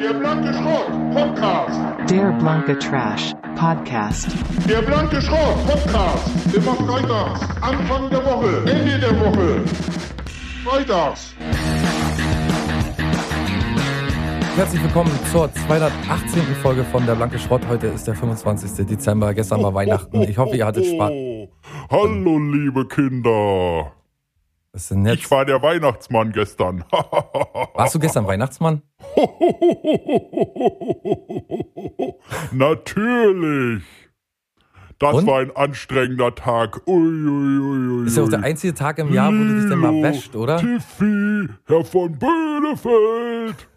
Der blanke Schrott Podcast. Der blanke Trash Podcast. Der blanke Schrott Podcast. Immer freitags. Anfang der Woche. Ende der Woche. Freitags. Herzlich willkommen zur 218. Folge von Der Blanke Schrott. Heute ist der 25. Dezember. Gestern war Weihnachten. Ich hoffe, ihr hattet Spaß. Hallo, liebe Kinder. Was ist denn jetzt? Ich war der Weihnachtsmann gestern. Warst du gestern Weihnachtsmann? Natürlich. Das Und? war ein anstrengender Tag. Ui, ui, ui, ui, Ist ja auch der einzige Tag im Jahr, wo du dich dann mal wäscht, oder? Tiffy, Herr von Böhnefeld.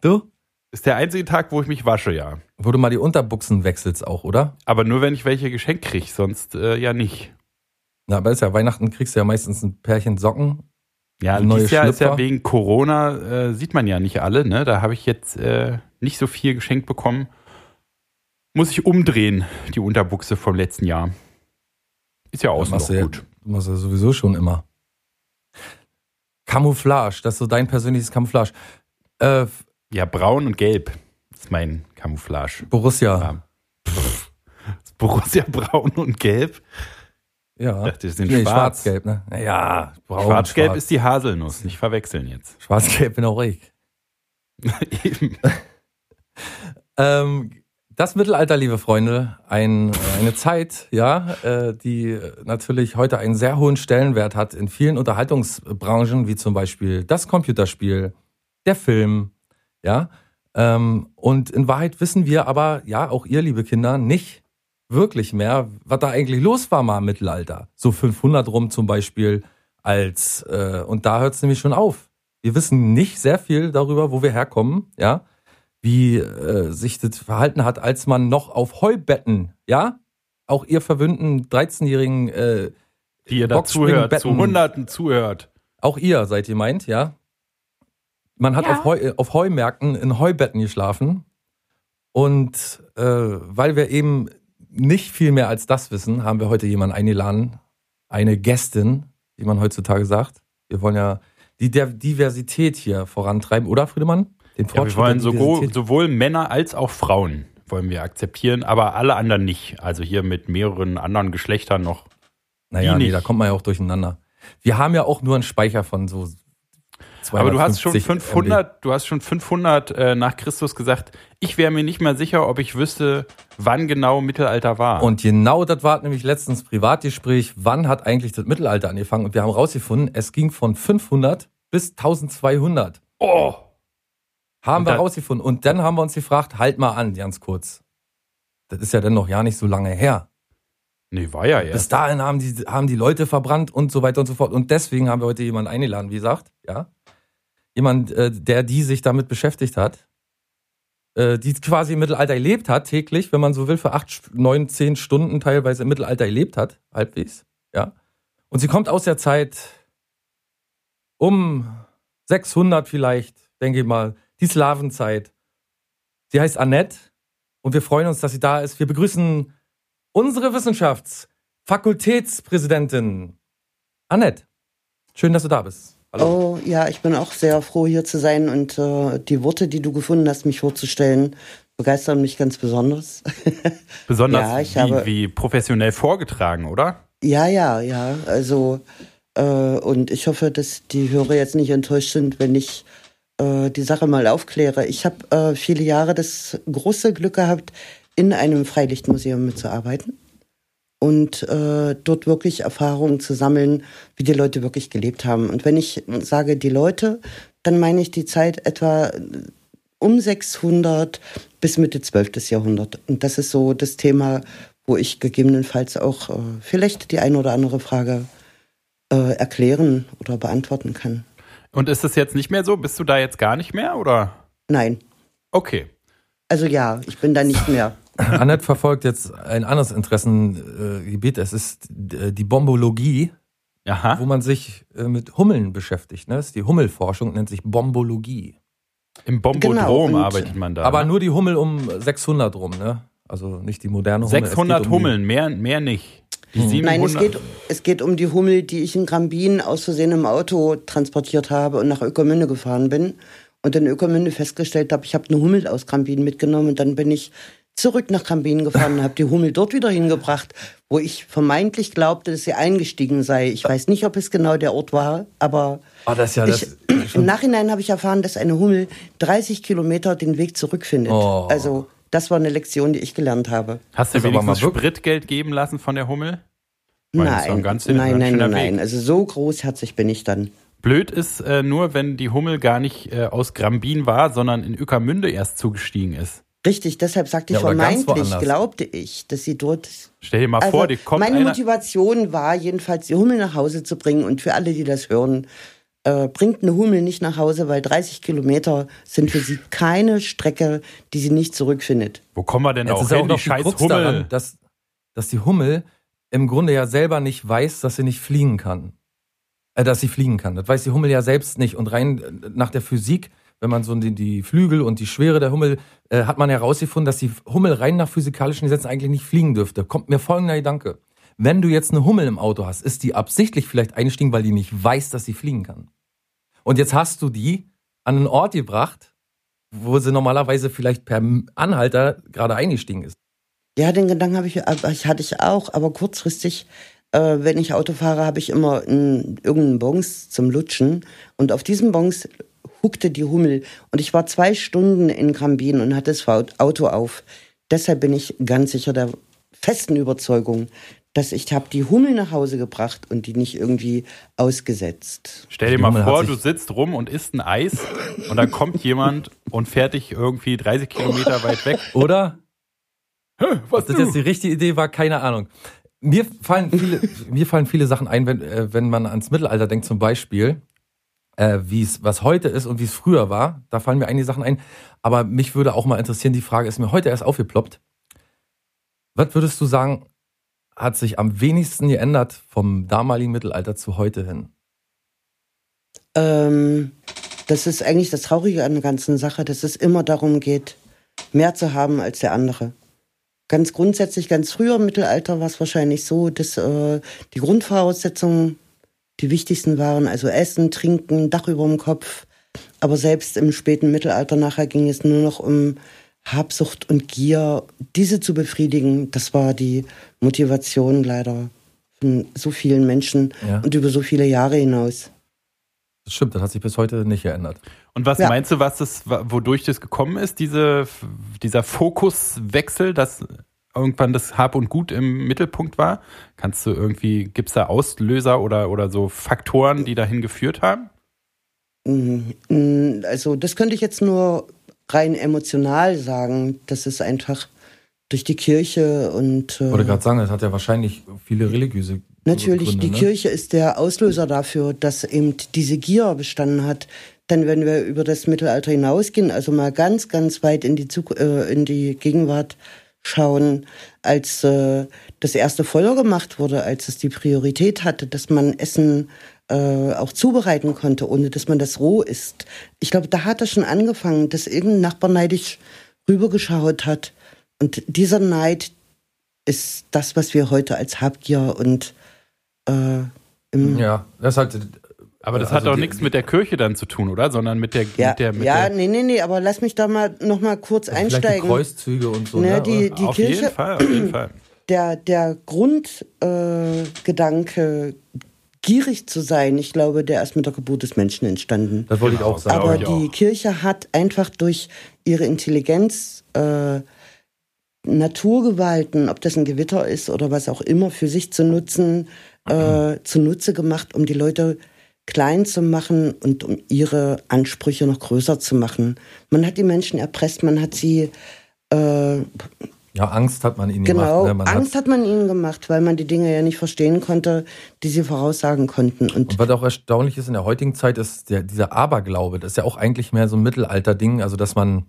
Du? Ist der einzige Tag, wo ich mich wasche, ja. Wo du mal die Unterbuchsen wechselst auch, oder? Aber nur, wenn ich welche geschenkt kriege, sonst äh, ja nicht. Na, aber ist ja Weihnachten, kriegst du ja meistens ein Pärchen Socken. Ja, Neue dieses Jahr ist ja wegen Corona, äh, sieht man ja nicht alle, ne? Da habe ich jetzt äh, nicht so viel geschenkt bekommen. Muss ich umdrehen, die Unterbuchse vom letzten Jahr. Ist ja außen noch ja, gut. du machst ja sowieso schon immer. Camouflage, das ist so dein persönliches Camouflage. Äh, Ja, braun und gelb ist mein Camouflage. Borussia. Ja. Borussia braun und gelb. Ja. Ich dachte, die sind nee, schwarz. schwarz-gelb, ne? Ja, braun, Schwarz-gelb schwarz. ist die Haselnuss, nicht verwechseln jetzt. Schwarz-gelb bin auch ich. Eben. Ähm, das Mittelalter, liebe Freunde, ein, eine Zeit, ja, äh, die natürlich heute einen sehr hohen Stellenwert hat in vielen Unterhaltungsbranchen, wie zum Beispiel das Computerspiel, der Film, ja. Ähm, und in Wahrheit wissen wir aber, ja, auch ihr, liebe Kinder, nicht wirklich mehr, was da eigentlich los war mal im Mittelalter. So 500 rum zum Beispiel als, äh, und da hört es nämlich schon auf. Wir wissen nicht sehr viel darüber, wo wir herkommen, ja wie äh, sich das verhalten hat, als man noch auf Heubetten, ja, auch ihr verwöhnten 13-jährigen, äh, Die ihr dazu hört, zu. Hunderten zuhört. auch ihr seid ihr meint, ja. Man hat Ja. auf, Heu, auf Heumärkten in Heubetten geschlafen und äh, weil wir eben nicht viel mehr als das wissen, haben wir heute jemanden eingeladen, eine Gästin, wie man heutzutage sagt. Wir wollen ja die Diversität hier vorantreiben, oder Friedemann? Den Ja, wir Fortschritt wollen sowohl, sowohl Männer als auch Frauen wollen wir akzeptieren, aber alle anderen nicht. Also hier mit mehreren anderen Geschlechtern noch. Naja, nee, da kommt man ja auch durcheinander. Wir haben ja auch nur einen Speicher von so 250 Aber du hast schon MB. 500, du hast schon 500 äh, nach Christus gesagt. Ich wäre mir nicht mal sicher, ob ich wüsste, wann genau Mittelalter war. Und genau das war nämlich letztens Privatgespräch. Wann hat eigentlich das Mittelalter angefangen? Und wir haben rausgefunden, es ging von 500 bis 1200. oh, Haben Und wir rausgefunden. Und dann haben wir uns gefragt, halt mal an, ganz kurz. Das ist ja dann noch ja nicht so lange her. nee, war ja Bis erst. dahin haben die, haben die Leute verbrannt und so weiter und so fort. Und deswegen haben wir heute jemanden eingeladen, wie gesagt, ja. Jemand, äh, der die sich damit beschäftigt hat, äh, die quasi im Mittelalter gelebt hat, täglich, wenn man so will, für acht, neun, zehn Stunden teilweise im Mittelalter gelebt hat, halbwegs, ja. Und sie kommt aus der Zeit um 600 vielleicht, denke ich mal, die Slawenzeit. Sie heißt Annette und wir freuen uns, dass sie da ist. Wir begrüßen unsere Wissenschaftsfakultätspräsidentin Annette. Schön, dass du da bist. Hallo. Oh ja, ich bin auch sehr froh, hier zu sein und äh, die Worte, die du gefunden hast, mich vorzustellen, begeistern mich ganz besonders. Besonders Ja, ich wie, habe- wie professionell vorgetragen, oder? ja, ja, ja. Also äh, und ich hoffe, dass die Hörer jetzt nicht enttäuscht sind, wenn ich äh, die Sache mal aufkläre. Ich habe äh, viele Jahre das große Glück gehabt, in einem Freilichtmuseum mitzuarbeiten und äh, dort wirklich Erfahrungen zu sammeln, wie die Leute wirklich gelebt haben. Und wenn ich sage die Leute, dann meine ich die Zeit etwa um 600 bis Mitte 12. Jahrhundert. Und das ist so das Thema, wo ich gegebenenfalls auch äh, vielleicht die eine oder andere Frage äh, erklären oder beantworten kann. Und ist es jetzt nicht mehr so? Bist du da jetzt gar nicht mehr, oder? Nein. Okay. Also ja, ich bin da nicht mehr. Annette verfolgt jetzt ein anderes Interessengebiet. Es ist äh, die Bombologie, Aha. wo man sich äh, mit Hummeln beschäftigt. Ne? Das ist die Hummelforschung, nennt sich Bombologie. Im Bombodrom Genau, arbeitet man da. Aber ne? nur die Hummel um 600 rum, ne? Also nicht die moderne Hummel. es 600 geht um Hummeln, mehr, mehr nicht. Die Hm. 700. Nein, es geht, es geht um die Hummel, die ich in Grambin aus Versehen im Auto transportiert habe und nach Ökermünde gefahren bin. und in Ökomünde festgestellt habe, ich habe eine Hummel aus Krambin mitgenommen und dann bin ich zurück nach Krambin gefahren und habe die Hummel dort wieder hingebracht, wo ich vermeintlich glaubte, dass sie eingestiegen sei. Ich weiß nicht, ob es genau der Ort war, aber das ist ja ich, im Nachhinein habe ich erfahren, dass eine Hummel 30 Kilometer den Weg zurückfindet. Oh. Also das war eine Lektion, die ich gelernt habe. Hast du aber wenigstens mal Spritgeld geben lassen von der Hummel? Weil ein Nein, ganz- nein, nein, nein, nein. Also so großherzig bin ich dann. Blöd ist äh, nur, wenn die Hummel gar nicht äh, aus Grambin war, sondern in Ökermünde erst zugestiegen ist. Richtig, deshalb sagte ich Ja, vermeintlich, glaubte ich, dass sie dort. Stell dir mal Also vor, die kommt meine einer, Motivation war jedenfalls, die Hummel nach Hause zu bringen. Und für alle, die das hören, äh, bringt eine Hummel nicht nach Hause, weil 30 Kilometer sind für sie keine Strecke, die sie nicht zurückfindet. Wo kommen wir denn Jetzt auch ist ja auch hin, noch die scheiß Krux Hummel? daran, dass, dass die Hummel im Grunde ja selber nicht weiß, dass sie nicht fliegen kann. Äh, dass sie fliegen kann. Das weiß die Hummel ja selbst nicht. Und rein äh, nach der Physik, wenn man so die, die Flügel und die Schwere der Hummel, äh, hat man herausgefunden, dass die Hummel rein nach physikalischen Gesetzen eigentlich nicht fliegen dürfte. Kommt mir folgender Gedanke. Wenn du jetzt eine Hummel im Auto hast, ist die absichtlich vielleicht eingestiegen, weil die nicht weiß, dass sie fliegen kann. Und jetzt hast du die an einen Ort gebracht, wo sie normalerweise vielleicht per Anhalter gerade eingestiegen ist. Ja, den Gedanken habe ich, hatte ich auch, aber kurzfristig, äh, wenn ich Auto fahre, habe ich immer einen, irgendeinen Bons zum Lutschen und auf diesem Bons huckte die Hummel und ich war zwei Stunden in Grambin und hatte das Auto auf. Deshalb bin ich ganz sicher der festen Überzeugung, dass ich habe die Hummel nach Hause gebracht und die nicht irgendwie ausgesetzt. Stell dir mal Hummel vor, du sitzt rum und isst ein Eis und dann kommt jemand und fährt dich irgendwie 30 Kilometer weit weg. Oder? Was Ob das jetzt die richtige Idee war, keine Ahnung. Mir fallen viele, mir fallen viele Sachen ein, wenn, äh, wenn man ans Mittelalter denkt, zum Beispiel, äh, wie es, was heute ist und wie es früher war. Da fallen mir einige Sachen ein. Aber mich würde auch mal interessieren, die Frage ist mir heute erst aufgeploppt. Was würdest du sagen, hat sich am wenigsten geändert vom damaligen Mittelalter zu heute hin? Ähm, das ist eigentlich das Traurige an der ganzen Sache, dass es immer darum geht, mehr zu haben als der andere. Ganz grundsätzlich, ganz früher im Mittelalter war es wahrscheinlich so, dass äh, die Grundvoraussetzungen die wichtigsten waren, also Essen, Trinken, Dach über dem Kopf. Aber selbst im späten Mittelalter nachher ging es nur noch um Habsucht und Gier, diese zu befriedigen. Das war die Motivation leider von so vielen Menschen Ja. und über so viele Jahre hinaus. Das stimmt, das hat sich bis heute nicht geändert. Und was Ja. meinst du, was das, wodurch das gekommen ist, diese, dieser Fokuswechsel, dass irgendwann das Hab und Gut im Mittelpunkt war? Kannst du irgendwie, gibt es da Auslöser oder, oder so Faktoren, die dahin geführt haben? Mm, Also das könnte ich jetzt nur rein emotional sagen. Das ist einfach durch die Kirche und Ich wollte äh, gerade sagen, das hat ja wahrscheinlich viele religiöse natürlich Gründe, die ne? Kirche ist der Auslöser dafür, dass eben diese Gier bestanden hat. Dann, wenn wir über das Mittelalter hinausgehen, also mal ganz, ganz weit in die, Zuk äh, in die Gegenwart schauen, als äh, das erste Feuer gemacht wurde, als es die Priorität hatte, dass man Essen äh, auch zubereiten konnte, ohne dass man das roh isst. Ich glaube, da hat es schon angefangen, dass irgendein Nachbar neidisch rübergeschaut hat. Und dieser Neid ist das, was wir heute als Habgier und äh, Ja, das ist halt. Aber das Also hat doch die- nichts mit der Kirche dann zu tun, oder? Sondern mit der, ja, mit der, mit ja, der nee, nee, nee, aber lass mich da mal noch mal kurz Vielleicht die einsteigen. Kreuzzüge und so. Ne, ne? die- die auf Kirche- jeden Fall, auf jeden Fall. der, der Grundgedanke, äh, gierig zu sein, ich glaube, der ist mit der Geburt des Menschen entstanden. das wollte ich auch sagen. Aber die auch. Kirche hat einfach durch ihre Intelligenz äh, Naturgewalten, ob das ein Gewitter ist oder was auch immer, für sich zu nutzen, äh, zunutze gemacht, um die Leute klein zu machen und um ihre Ansprüche noch größer zu machen. Man hat die Menschen erpresst, man hat sie äh, Ja, Angst hat man ihnen Genau, gemacht. Ne? Man Angst hat, hat, man ihnen gemacht, weil man die Dinge ja nicht verstehen konnte, die sie voraussagen konnten. Und und was auch erstaunlich ist in der heutigen Zeit, ist der, dieser Aberglaube. Das ist ja auch eigentlich mehr so ein Mittelalter-Ding. Also, dass man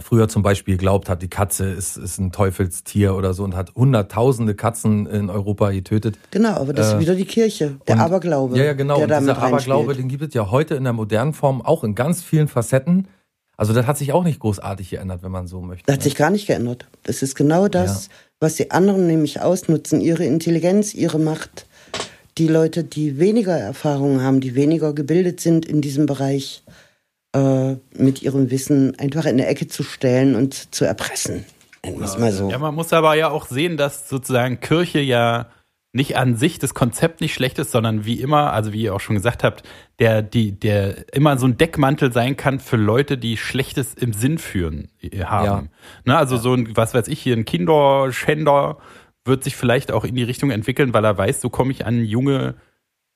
früher zum Beispiel glaubt hat, die Katze ist, ist ein Teufelstier oder so und hat hunderttausende Katzen in Europa getötet. genau, aber das Äh, ist wieder die Kirche, der und- Aberglaube. Ja, ja, genau. Der Und dieser Aberglaube, reinspielt. den gibt es ja heute in der modernen Form auch in ganz vielen Facetten. Also, das hat sich auch nicht großartig geändert, wenn man so möchte. Das hat sich gar nicht geändert. Das ist genau das, was die anderen nämlich ausnutzen, ihre Intelligenz, ihre Macht. Die Leute, die weniger Erfahrung haben, die weniger gebildet sind in diesem Bereich, äh, mit ihrem Wissen einfach in der Ecke zu stellen und zu erpressen. Mal so. Ja, man muss aber ja auch sehen, dass sozusagen Kirche ja nicht an sich das Konzept nicht schlecht ist, sondern wie immer, also wie ihr auch schon gesagt habt, der, die, der immer so ein Deckmantel sein kann für Leute, die Schlechtes im Sinn führen äh, haben. Ja. Ne, also so ein, was weiß ich, hier ein Kinderschänder wird sich vielleicht auch in die Richtung entwickeln, weil er weiß, so komme ich an junge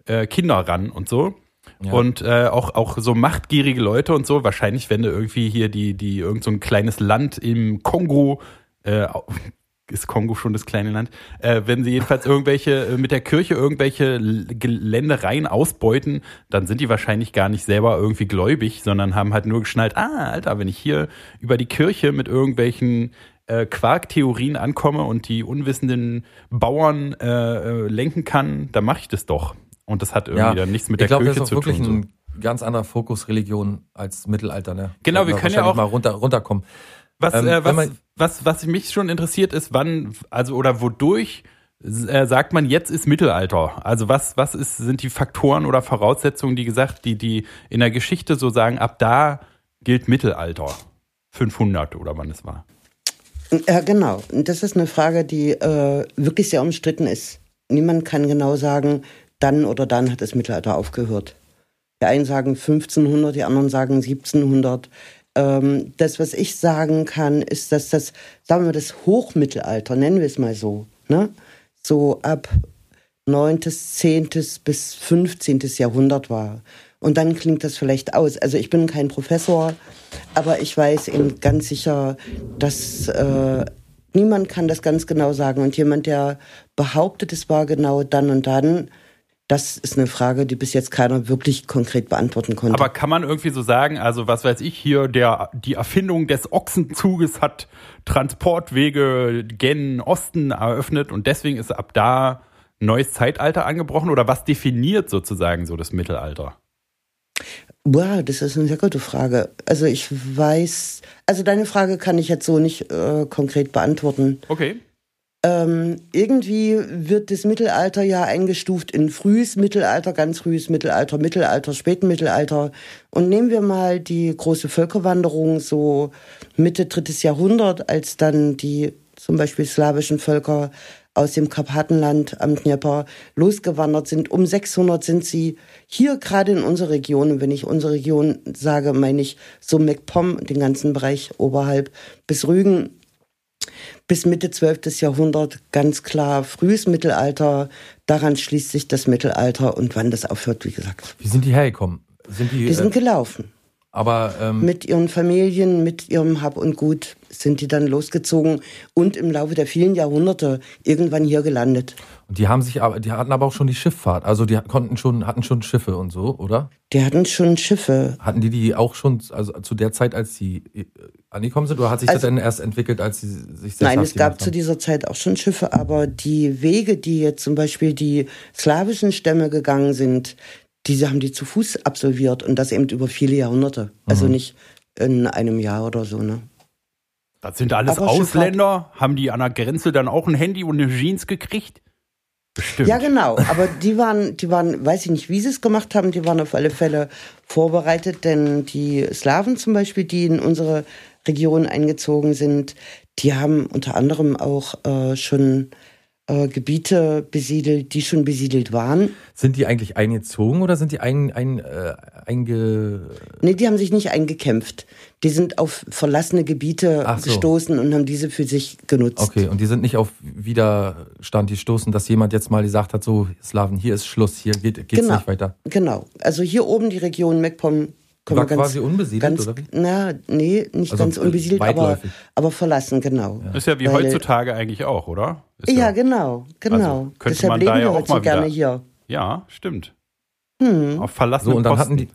äh, Kinder ran und so. Ja. Und äh, auch, auch so machtgierige Leute und so, wahrscheinlich, wenn du irgendwie hier die, die irgend so ein kleines Land im Kongo äh, ist Kongo schon das kleine Land, äh, wenn sie jedenfalls irgendwelche äh, mit der Kirche irgendwelche Geländereien ausbeuten, dann sind die wahrscheinlich gar nicht selber irgendwie gläubig, sondern haben halt nur geschnallt, ah, Alter, wenn ich hier über die Kirche mit irgendwelchen äh, Quarktheorien ankomme und die unwissenden Bauern äh, lenken kann, dann mache ich das doch. Und das hat irgendwie dann nichts mit der ich glaube, Kirche das ist zu tun. so. ein ganz anderer Fokus Religion als Mittelalter. Ne? Genau, wir können ja auch- mal runter, runterkommen. Was, Ähm, äh, was, man- was, was mich schon interessiert ist, wann, also oder wodurch äh, sagt man, jetzt ist Mittelalter? Also was, was ist, sind die Faktoren oder Voraussetzungen, die gesagt, die, die in der Geschichte so sagen, ab da gilt Mittelalter? 500 oder wann es war. Ja, genau. Das ist eine Frage, die äh, wirklich sehr umstritten ist. Niemand kann genau sagen, dann oder dann hat das Mittelalter aufgehört. Die einen sagen 1500, die anderen sagen 1700. Ähm, das, was ich sagen kann, ist, dass das, sagen wir, das Hochmittelalter, nennen wir es mal so, ne? so ab 9., 10. bis 15. Jahrhundert war. Und dann klingt das vielleicht aus. Also ich bin kein Professor, aber ich weiß eben ganz sicher, dass äh, niemand kann das ganz genau sagen. Und jemand, der behauptet, es war genau dann und dann, das ist eine Frage, die bis jetzt keiner wirklich konkret beantworten konnte. Aber kann man irgendwie so sagen, also was weiß ich hier, der, die Erfindung des Ochsenzuges hat Transportwege gen Osten eröffnet und deswegen ist ab da ein neues Zeitalter angebrochen? Oder was definiert sozusagen so das Mittelalter? Wow, das ist eine sehr gute Frage. Also ich weiß, also deine Frage kann ich jetzt so nicht äh, konkret beantworten. Okay. Ähm, irgendwie wird das Mittelalter ja eingestuft in frühes Mittelalter, ganz frühes Mittelalter, Mittelalter, späten Mittelalter. Und nehmen wir mal die große Völkerwanderung so Mitte drittes Jahrhundert, als dann die zum Beispiel slawischen Völker aus dem Karpatenland am Dnieper losgewandert sind. Um 600 sind sie hier gerade in unserer Region. Und wenn ich unsere Region sage, meine ich so MacPom, den ganzen Bereich oberhalb bis Rügen, bis Mitte 12. Jahrhundert ganz klar frühes Mittelalter. Daran schließt sich das Mittelalter und wann das aufhört, wie gesagt. Wie sind die hergekommen? Sind die, Die sind äh, gelaufen. Aber ähm, Mit ihren Familien, mit ihrem Hab und Gut sind die dann losgezogen und im Laufe der vielen Jahrhunderte irgendwann hier gelandet. die haben sich aber, die hatten aber auch schon die Schifffahrt. Also die konnten schon, hatten schon Schiffe und so, oder? Die hatten schon Schiffe. Hatten die die auch schon, also zu der Zeit, als sie äh, angekommen sind, oder hat sich das Also- denn erst entwickelt, als sie sich sesshaft Nein, es gab gemacht zu haben? dieser Zeit auch schon Schiffe, aber die Wege, die jetzt zum Beispiel die slawischen Stämme gegangen sind, diese haben die zu Fuß absolviert und das eben über viele Jahrhunderte. Also Mhm. nicht in einem Jahr oder so, ne? Das sind alles Aber Ausländer. Haben die an der Grenze dann auch ein Handy und eine Jeans gekriegt? Bestimmt. Ja, genau. Aber die waren, die waren, weiß ich nicht, wie sie es gemacht haben, die waren auf alle Fälle vorbereitet, denn die Slawen zum Beispiel, die in unsere Region eingezogen sind, die haben unter anderem auch äh, schon äh, Gebiete besiedelt, die schon besiedelt waren. Sind die eigentlich eingezogen oder sind die ein, ein, äh, einge... Nee, die haben sich nicht eingekämpft. Die sind auf verlassene Gebiete so. gestoßen und haben diese für sich genutzt. Okay, und die sind nicht auf Widerstand gestoßen, dass jemand jetzt mal gesagt hat, so, Slaven, hier ist Schluss, hier geht, geht's Genau. nicht weiter. Genau. Also hier oben die Region MacPom können War ganz, quasi unbesiedelt, ganz, oder wie? Na, nee, nicht Also, ganz äh, unbesiedelt, aber, weitläufig. aber verlassen, genau. Ist ja wie Weil- heutzutage eigentlich auch, oder? Ist Ja, genau, genau. Also könnte Deshalb man leben da ja wir auch heute so mal gerne hier. Ja, stimmt. Hm. Auf verlassenen So, und dann Posten. hatten die,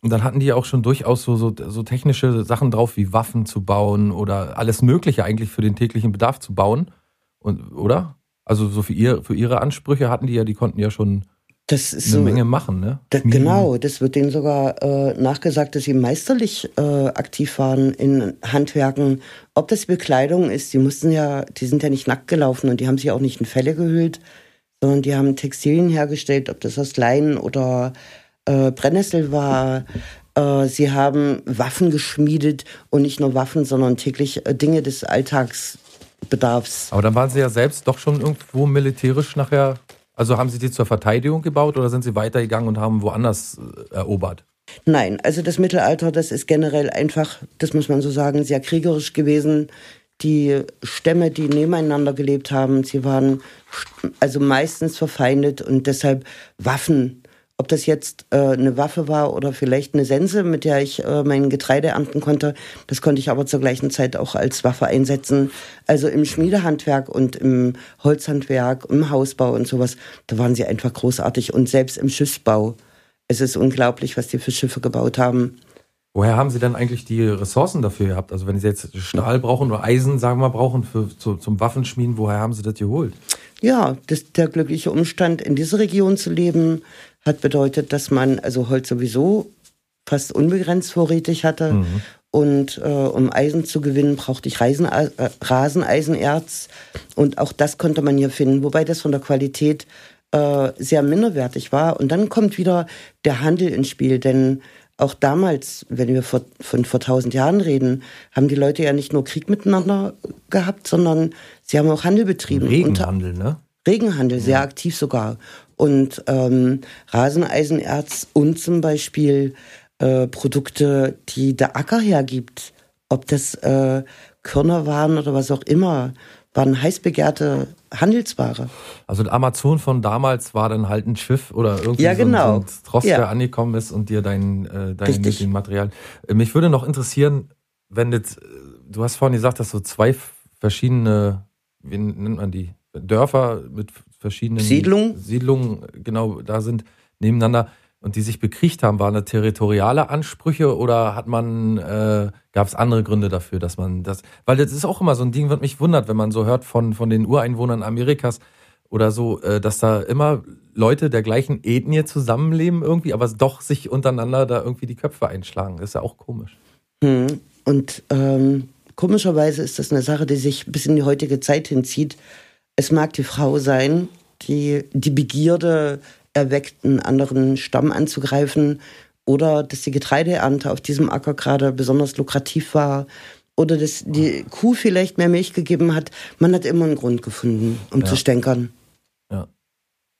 und dann hatten die auch schon durchaus so, so, so technische Sachen drauf, wie Waffen zu bauen oder alles Mögliche eigentlich für den täglichen Bedarf zu bauen. Und, oder? Also so für, ihr, für ihre Ansprüche hatten die ja, die konnten ja schon Das ist eine so. Menge machen, ne? Da, genau, das wird denen sogar äh, nachgesagt, dass sie meisterlich äh, aktiv waren in Handwerken. Ob das Bekleidung ist, die mussten ja, die sind ja nicht nackt gelaufen und die haben sich auch nicht in Felle gehüllt, sondern die haben Textilien hergestellt, ob das aus Leinen oder äh, Brennnessel war. Äh, sie haben Waffen geschmiedet und nicht nur Waffen, sondern täglich äh, Dinge des Alltagsbedarfs. Aber dann waren Sie ja selbst doch schon irgendwo militärisch nachher. Also haben Sie die zur Verteidigung gebaut oder sind Sie weitergegangen und haben woanders äh, erobert? Nein, also das Mittelalter, das ist generell einfach, das muss man so sagen, sehr kriegerisch gewesen. Die Stämme, die nebeneinander gelebt haben, sie waren also meistens verfeindet und deshalb Waffen. Ob das jetzt äh, eine Waffe war oder vielleicht eine Sense, mit der ich äh, mein Getreide ernten konnte, das konnte ich aber zur gleichen Zeit auch als Waffe einsetzen. Also im Schmiedehandwerk und im Holzhandwerk, im Hausbau und sowas, da waren sie einfach großartig und selbst im Schiffsbau. Es ist unglaublich, was die für Schiffe gebaut haben. Woher haben Sie denn eigentlich die Ressourcen dafür gehabt? Also wenn Sie jetzt Stahl brauchen oder Eisen, sagen wir, brauchen für, zu, zum Waffenschmieden, woher haben Sie das geholt? Ja, das, der glückliche Umstand, in dieser Region zu leben, hat bedeutet, dass man also Holz sowieso fast unbegrenzt vorrätig hatte. Mhm. Und äh, um Eisen zu gewinnen, brauchte ich Reisen, äh, Raseneisenerz. Und auch das konnte man hier finden, wobei das von der Qualität äh, sehr minderwertig war. Und dann kommt wieder der Handel ins Spiel, denn auch damals, wenn wir vor, von vor tausend Jahren reden, haben die Leute ja nicht nur Krieg miteinander gehabt, sondern sie haben auch Handel betrieben. Regenhandel, ne? Regenhandel, sehr aktiv sogar. Und ähm, Raseneisenerz und zum Beispiel äh, Produkte, die der Acker hergibt, ob das äh, Körner waren oder was auch immer, waren heiß begehrte Handelsware. Also Amazon von damals war dann halt ein Schiff oder irgendwie ja, genau. so ein, Trost, ja. der angekommen ist und dir dein, äh, dein Material. Äh, mich würde noch interessieren, wenn jetzt, äh, du hast vorhin gesagt, dass so zwei verschiedene, wie nennt man die, Dörfer mit verschiedenen Siedlungen, Siedlungen genau da sind nebeneinander und die sich bekriegt haben, waren das territoriale Ansprüche oder hat man, äh, gab es andere Gründe dafür, dass man das, weil das ist auch immer so ein Ding, was mich wundert, wenn man so hört von, von den Ureinwohnern Amerikas oder so, äh, dass da immer Leute der gleichen Ethnie zusammenleben irgendwie, aber doch sich untereinander da irgendwie die Köpfe einschlagen. Das ist ja auch komisch. Hm. Und ähm, komischerweise ist das eine Sache, die sich bis in die heutige Zeit hinzieht. Es mag die Frau sein, die die Begierde erweckt, einen anderen Stamm anzugreifen oder dass die Getreideernte auf diesem Acker gerade besonders lukrativ war oder dass die Kuh vielleicht mehr Milch gegeben hat. Man hat immer einen Grund gefunden, um ja. zu stänkern. Ja.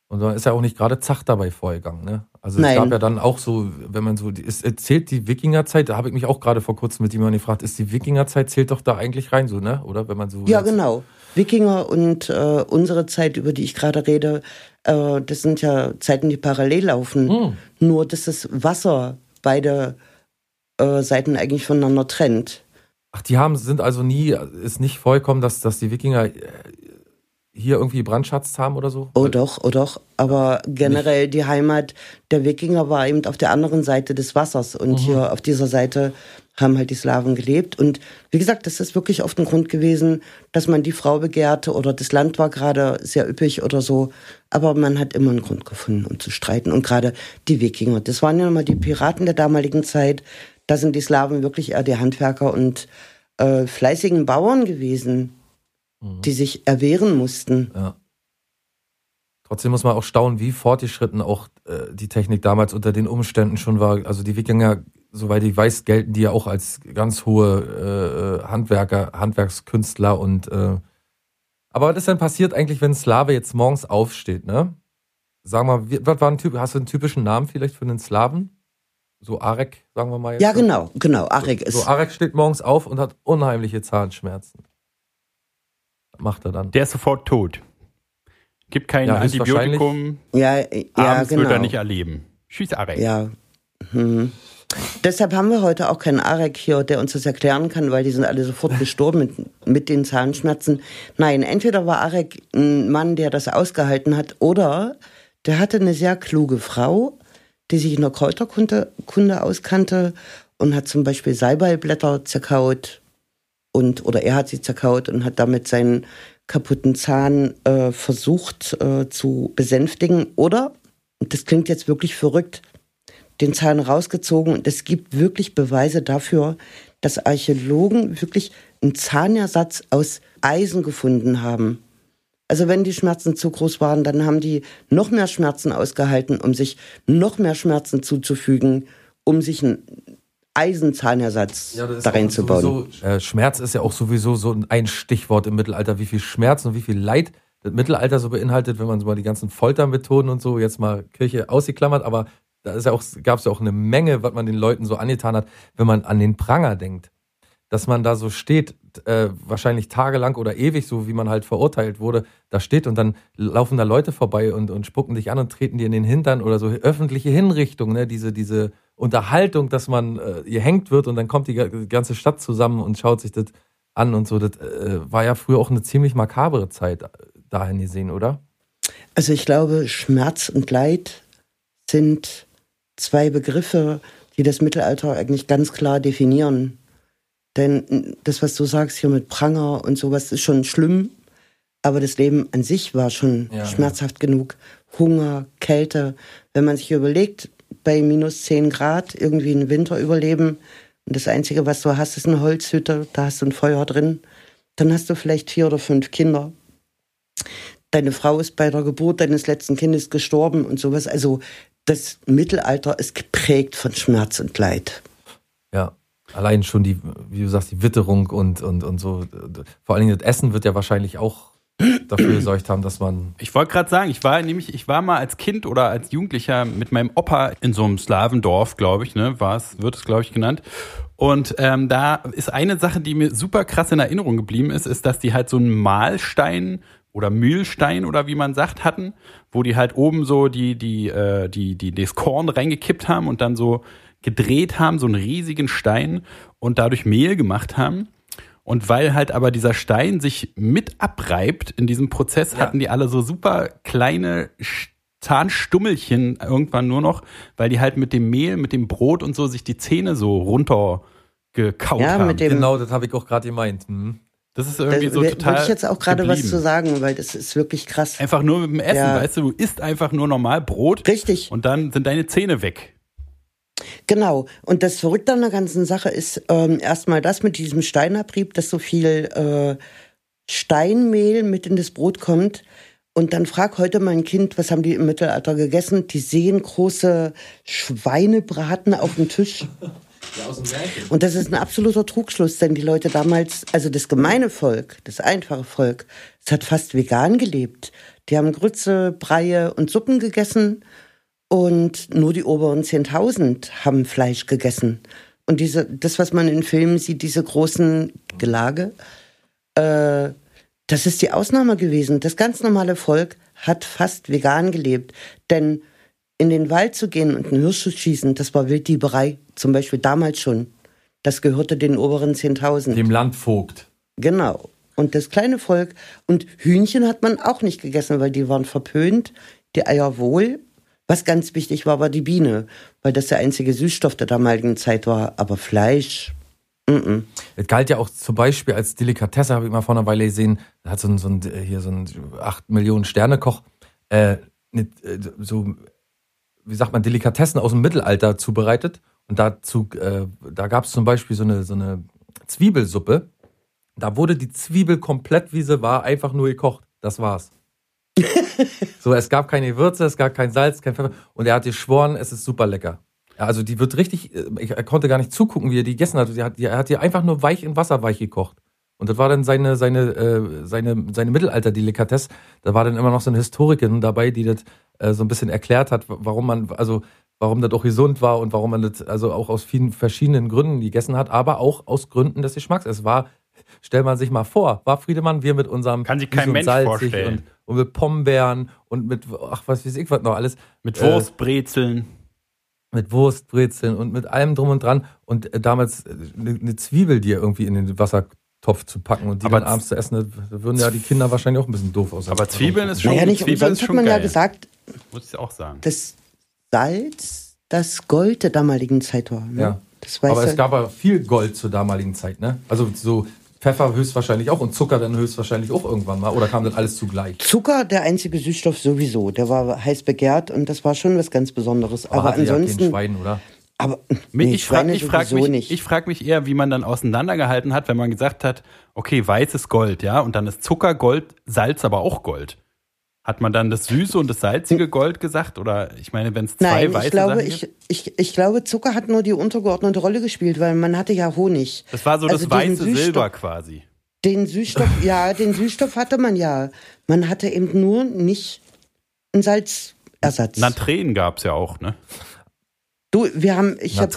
Und da ist ja auch nicht gerade zach dabei vorgegangen, ne? Also Nein. es gab ja dann auch so, wenn man so, es zählt die Wikingerzeit, da habe ich mich auch gerade vor kurzem mit jemandem gefragt, ist die Wikingerzeit zählt doch da eigentlich rein so, ne? Oder wenn man so. Ja, genau. Wikinger und äh, unsere Zeit, über die ich gerade rede, äh, das sind ja Zeiten, die parallel laufen. Hm. Nur, dass das Wasser beide äh, Seiten eigentlich voneinander trennt. Ach, die haben, sind also nie, ist nicht vollkommen, dass, dass die Wikinger äh, hier irgendwie Brandschatz haben oder so? Oh doch, oh doch. Aber generell die Heimat der Wikinger war eben auf der anderen Seite des Wassers. Und mhm. hier auf dieser Seite haben halt die Slawen gelebt. Und wie gesagt, das ist wirklich oft ein Grund gewesen, dass man die Frau begehrte oder das Land war gerade sehr üppig oder so. Aber man hat immer einen Grund gefunden, um zu streiten. Und gerade die Wikinger, das waren ja nochmal die Piraten der damaligen Zeit. Da sind die Slawen wirklich eher die Handwerker und äh, fleißigen Bauern gewesen, mhm. die sich erwehren mussten. Ja. Trotzdem muss man auch staunen, wie fortgeschritten auch äh, die Technik damals unter den Umständen schon war. Also die Wikinger soweit ich weiß, gelten die ja auch als ganz hohe äh, Handwerker, Handwerkskünstler und äh, aber was ist denn passiert eigentlich, wenn ein Slave jetzt morgens aufsteht, ne? Sag mal, was war ein Typ, hast du einen typischen Namen vielleicht für einen Slaven? So Arek, sagen wir mal jetzt. Ja, genau, genau, Arek so, ist. So Arek steht morgens auf und hat unheimliche Zahnschmerzen. Macht er dann? Der ist sofort tot. Gibt kein ja, Antibiotikum. Ja, ja, Abends genau. wird er nicht erleben. Tschüss, Arek. Ja. Hm. Deshalb haben wir heute auch keinen Arek hier, der uns das erklären kann, weil die sind alle sofort gestorben mit, mit den Zahnschmerzen. Nein, entweder war Arek ein Mann, der das ausgehalten hat, oder der hatte eine sehr kluge Frau, die sich in der Kräuterkunde Kunde auskannte und hat zum Beispiel Salbeiblätter zerkaut und oder er hat sie zerkaut und hat damit seinen kaputten Zahn äh, versucht äh, zu besänftigen. Oder, das klingt jetzt wirklich verrückt, den Zahn rausgezogen und es gibt wirklich Beweise dafür, dass Archäologen wirklich einen Zahnersatz aus Eisen gefunden haben. Also wenn die Schmerzen zu groß waren, dann haben die noch mehr Schmerzen ausgehalten, um sich noch mehr Schmerzen zuzufügen, um sich Eisenzahnersatz Ja, da reinzubauen. sowieso- Äh, Schmerz ist ja auch sowieso so ein Stichwort im Mittelalter, wie viel Schmerz und wie viel Leid das Mittelalter so beinhaltet, wenn man so mal die ganzen Foltermethoden und so jetzt mal Kirche ausgeklammert, aber da ist ja auch, gab es ja auch eine Menge, was man den Leuten so angetan hat, wenn man an den Pranger denkt. Dass man da so steht, äh, wahrscheinlich tagelang oder ewig, so wie man halt verurteilt wurde, da steht und dann laufen da Leute vorbei und, und spucken dich an und treten dir in den Hintern oder so öffentliche Hinrichtung, ne? diese, diese Unterhaltung, dass man äh, gehängt wird und dann kommt die ga- ganze Stadt zusammen und schaut sich das an und so. Das äh, war ja früher auch eine ziemlich makabere Zeit äh, dahin gesehen, oder? Also ich glaube, Schmerz und Leid sind zwei Begriffe, die das Mittelalter eigentlich ganz klar definieren. Denn das, was du sagst hier mit Pranger und sowas, ist schon schlimm. Aber das Leben an sich war schon Ja, schmerzhaft genug. Hunger, Kälte. Wenn man sich überlegt, bei minus 10 Grad irgendwie einen Winter überleben und das Einzige, was du hast, ist eine Holzhütte, da hast du ein Feuer drin, dann hast du vielleicht vier oder fünf Kinder deine Frau ist bei der Geburt deines letzten Kindes gestorben und sowas. Also das Mittelalter ist geprägt von Schmerz und Leid. Ja. Allein schon die, wie du sagst, die Witterung und, und, und so. Vor allen Dingen das Essen wird ja wahrscheinlich auch dafür gesorgt haben, dass man. Ich wollte gerade sagen, ich war nämlich, ich war mal als Kind oder als Jugendlicher mit meinem Opa in so einem Slawendorf, glaube ich, ne, war es, wird es, glaube ich, genannt. Und ähm, da ist eine Sache, die mir super krass in Erinnerung geblieben ist, ist, dass die halt so einen Mahlstein oder Mühlstein oder wie man sagt hatten, wo die halt oben so die die äh, die die das Korn reingekippt haben und dann so gedreht haben, so einen riesigen Stein und dadurch Mehl gemacht haben. Und weil halt aber dieser Stein sich mit abreibt in diesem Prozess, hatten die alle so super kleine Zahnstummelchen irgendwann nur noch, weil die halt mit dem Mehl, mit dem Brot und so sich die Zähne so runtergekaut Ja, haben. mit dem- Genau, das habe ich auch gerade gemeint. Mhm. das ist Da irgendwie so wollte total ich jetzt auch gerade was zu sagen, weil das ist wirklich krass. Einfach nur mit dem Essen, Ja. weißt du, du isst einfach nur normal Brot Richtig, und dann sind deine Zähne weg. Genau. Und das Verrückte an der ganzen Sache ist ähm, erstmal das mit diesem Steinabrieb, dass so viel äh, Steinmehl mit in das Brot kommt. Und dann frag heute mein Kind, was haben die im Mittelalter gegessen? Die sehen große Schweinebraten auf dem Tisch. Und das ist ein absoluter Trugschluss, denn die Leute damals, also das gemeine Volk, das einfache Volk, es hat fast vegan gelebt. Die haben Grütze, Breie und Suppen gegessen und nur die oberen 10.000 haben Fleisch gegessen. Und diese, das, was man in Filmen sieht, diese großen Gelage, äh, das ist die Ausnahme gewesen. Das ganz normale Volk hat fast vegan gelebt. Denn in den Wald zu gehen und einen Hirsch zu schießen, das war Wilddieberei, zum Beispiel damals schon. Das gehörte den oberen 10.000. Dem Landvogt. Genau. Und das kleine Volk. Und Hühnchen hat man auch nicht gegessen, weil die waren verpönt. Die Eier wohl. Was ganz wichtig war, war die Biene, weil das der einzige Süßstoff der damaligen Zeit war. Aber Fleisch, Es galt ja auch zum Beispiel als Delikatesse, habe ich mal vor einer Weile gesehen, da hat so ein, so ein hier so ein 8 Millionen Sterne Koch äh, äh, so, wie sagt man, Delikatessen aus dem Mittelalter zubereitet. Und dazu, äh, da gab es zum Beispiel so eine, so eine Zwiebelsuppe. Da wurde die Zwiebel komplett, wie sie war, einfach nur gekocht. Das war's. so, es gab keine Gewürze, es gab kein Salz, kein Pfeffer. Und er hat geschworen, es ist super lecker. Also die wird richtig, äh, ich, er konnte gar nicht zugucken, wie er die gegessen hat. Die hat die, er hat die einfach nur weich in Wasser weich gekocht. Und das war dann seine, seine, äh, seine, seine Mittelalter-Delikatesse. Da war dann immer noch so eine Historikerin dabei, die das äh, so ein bisschen erklärt hat, warum man, also warum das auch gesund war und warum man das also auch aus vielen verschiedenen Gründen gegessen hat, aber auch aus Gründen des Geschmacks. Es war, stell man sich mal vor, war Friedemann, wir mit unserem Kann sich kein Mensch vorstellen. Und, mit Pombeeren und mit, ach, was weiß ich, was noch alles. Mit Äh, Wurstbrezeln. mit Wurstbrezeln und mit allem drum und dran und äh, damals eine ne Zwiebel dir irgendwie in den Wassertopf zu packen und die Aber dann abends zu essen, da würden ja die Kinder wahrscheinlich auch ein bisschen doof aussehen. Aber Zwiebeln ist schon, naja, nicht Zwiebeln umsonst ist hat schon man geil. ja gesagt, Muss ich auch sagen. dass Salz das Gold der damaligen Zeit war. Ne? Ja. Das weiß Aber es gab ja viel Gold zur damaligen Zeit, ne? Also so Pfeffer höchstwahrscheinlich auch und Zucker dann höchstwahrscheinlich auch irgendwann mal oder kam das alles zugleich? Zucker, der einzige Süßstoff sowieso. Der war heiß begehrt und das war schon was ganz Besonderes. Aber, ja kein ansonsten. Schwein, oder? aber nee, ich frage ich frag mich, nicht. ich frag mich eher, wie man dann auseinandergehalten hat, wenn man gesagt hat, okay, weißes Gold, ja, und dann ist Zucker Gold, Salz aber auch Gold. Hat man dann das süße und das salzige Gold gesagt? Oder ich meine, wenn es zwei Nein, weiße ich glaube, Sachen ich, gibt? ich, ich glaube, Zucker hat nur die untergeordnete Rolle gespielt, weil man hatte ja Honig. Das war so Also das weiße Süßstoff- Silber quasi. Den Süßstoff, ja, den Süßstoff hatte man ja. Man hatte eben nur nicht einen Salzersatz. Natren gab es ja auch, ne? Du, wir haben, ich habe,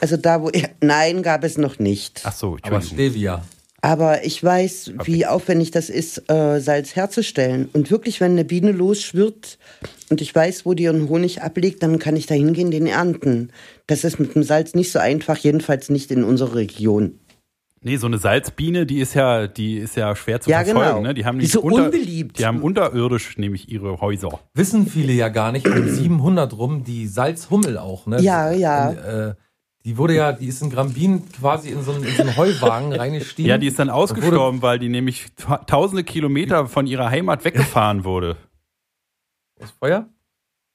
also da wo, nein, gab es noch nicht. Ach so, Aber Entschuldigung. Stevia. Aber ich weiß, wie aufwendig das ist, äh, Salz herzustellen. Und wirklich, wenn eine Biene losschwirrt und ich weiß, wo die ihren Honig ablegt, dann kann ich da hingehen, den ernten. Das ist mit dem Salz nicht so einfach, jedenfalls nicht in unserer Region. Nee, so eine Salzbiene, die ist ja, die ist ja schwer zu Ja, verfolgen, genau. ne? Die haben Die so unbeliebt. Die haben unterirdisch nämlich ihre Häuser. Wissen viele ja gar nicht, um 700 rum, die Salzhummel auch, ne? Ja, ja. Und, äh, die wurde ja, die ist in Grambin quasi in so einen, in so einen Heuwagen reingestiegen. Ja, die ist dann ausgestorben, weil die nämlich ta- tausende Kilometer von ihrer Heimat weggefahren wurde. Das Feuer?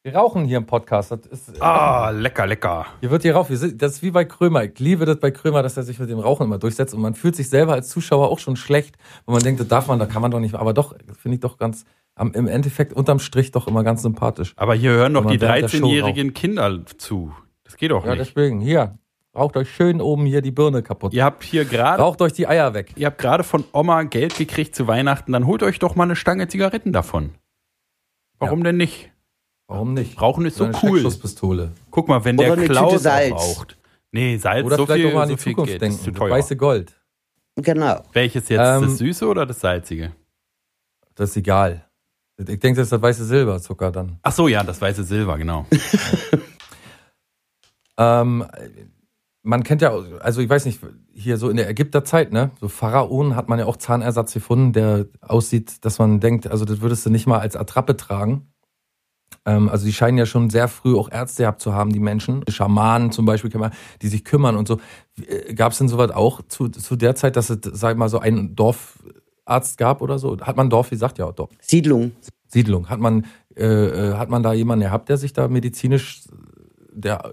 Wir rauchen hier im Podcast. Das ist, Ah, lecker, lecker. Hier wird hier rauf. Wir sind, das ist wie bei Krömer. Ich liebe das bei Krömer, dass er sich mit dem Rauchen immer durchsetzt und man fühlt sich selber als Zuschauer auch schon schlecht, wo man denkt, das darf man, da kann man doch nicht. Aber doch, finde ich doch ganz, am, im Endeffekt unterm Strich doch immer ganz sympathisch. Aber hier hören doch Wenn die man während der Show 13-jährigen Kinder zu. Das geht doch Ja, nicht. deswegen, hier, raucht euch schön oben hier die Birne kaputt. Ihr habt hier gerade Raucht euch die Eier weg. Ihr habt gerade von Oma Geld gekriegt zu Weihnachten, dann holt euch doch mal eine Stange Zigaretten davon. Warum denn nicht? Warum nicht? Rauchen ist so Oder eine cool. Steckschusspistole. Guck mal, wenn Oder der Klaus raucht. Nee, Salz, Oder so vielleicht viel, auch mal an so die viel Zukunft Geld denken. zu Das teuer. weiße Gold. Genau. Welches jetzt, Ähm, das Süße oder das Salzige? Das ist egal. Ich denke, das ist das weiße Silberzucker dann. Ach so, ja, das weiße Silber, genau. Ähm, man kennt ja, also ich weiß nicht, hier so in der Ägypterzeit, ne, so Pharaonen hat man ja auch Zahnersatz gefunden, der aussieht, dass man denkt, also das würdest du nicht mal als Attrappe tragen. Ähm, also die scheinen ja schon sehr früh auch Ärzte gehabt zu haben, die Menschen, Schamanen zum Beispiel, die sich kümmern und so. Gab es denn sowas auch zu, zu der Zeit, dass es, sag ich mal, so einen Dorfarzt gab oder so? Hat man Dorf gesagt? Ja, doch. Siedlung. Siedlung. Hat man, äh, äh, hat man da jemanden gehabt, der sich da medizinisch der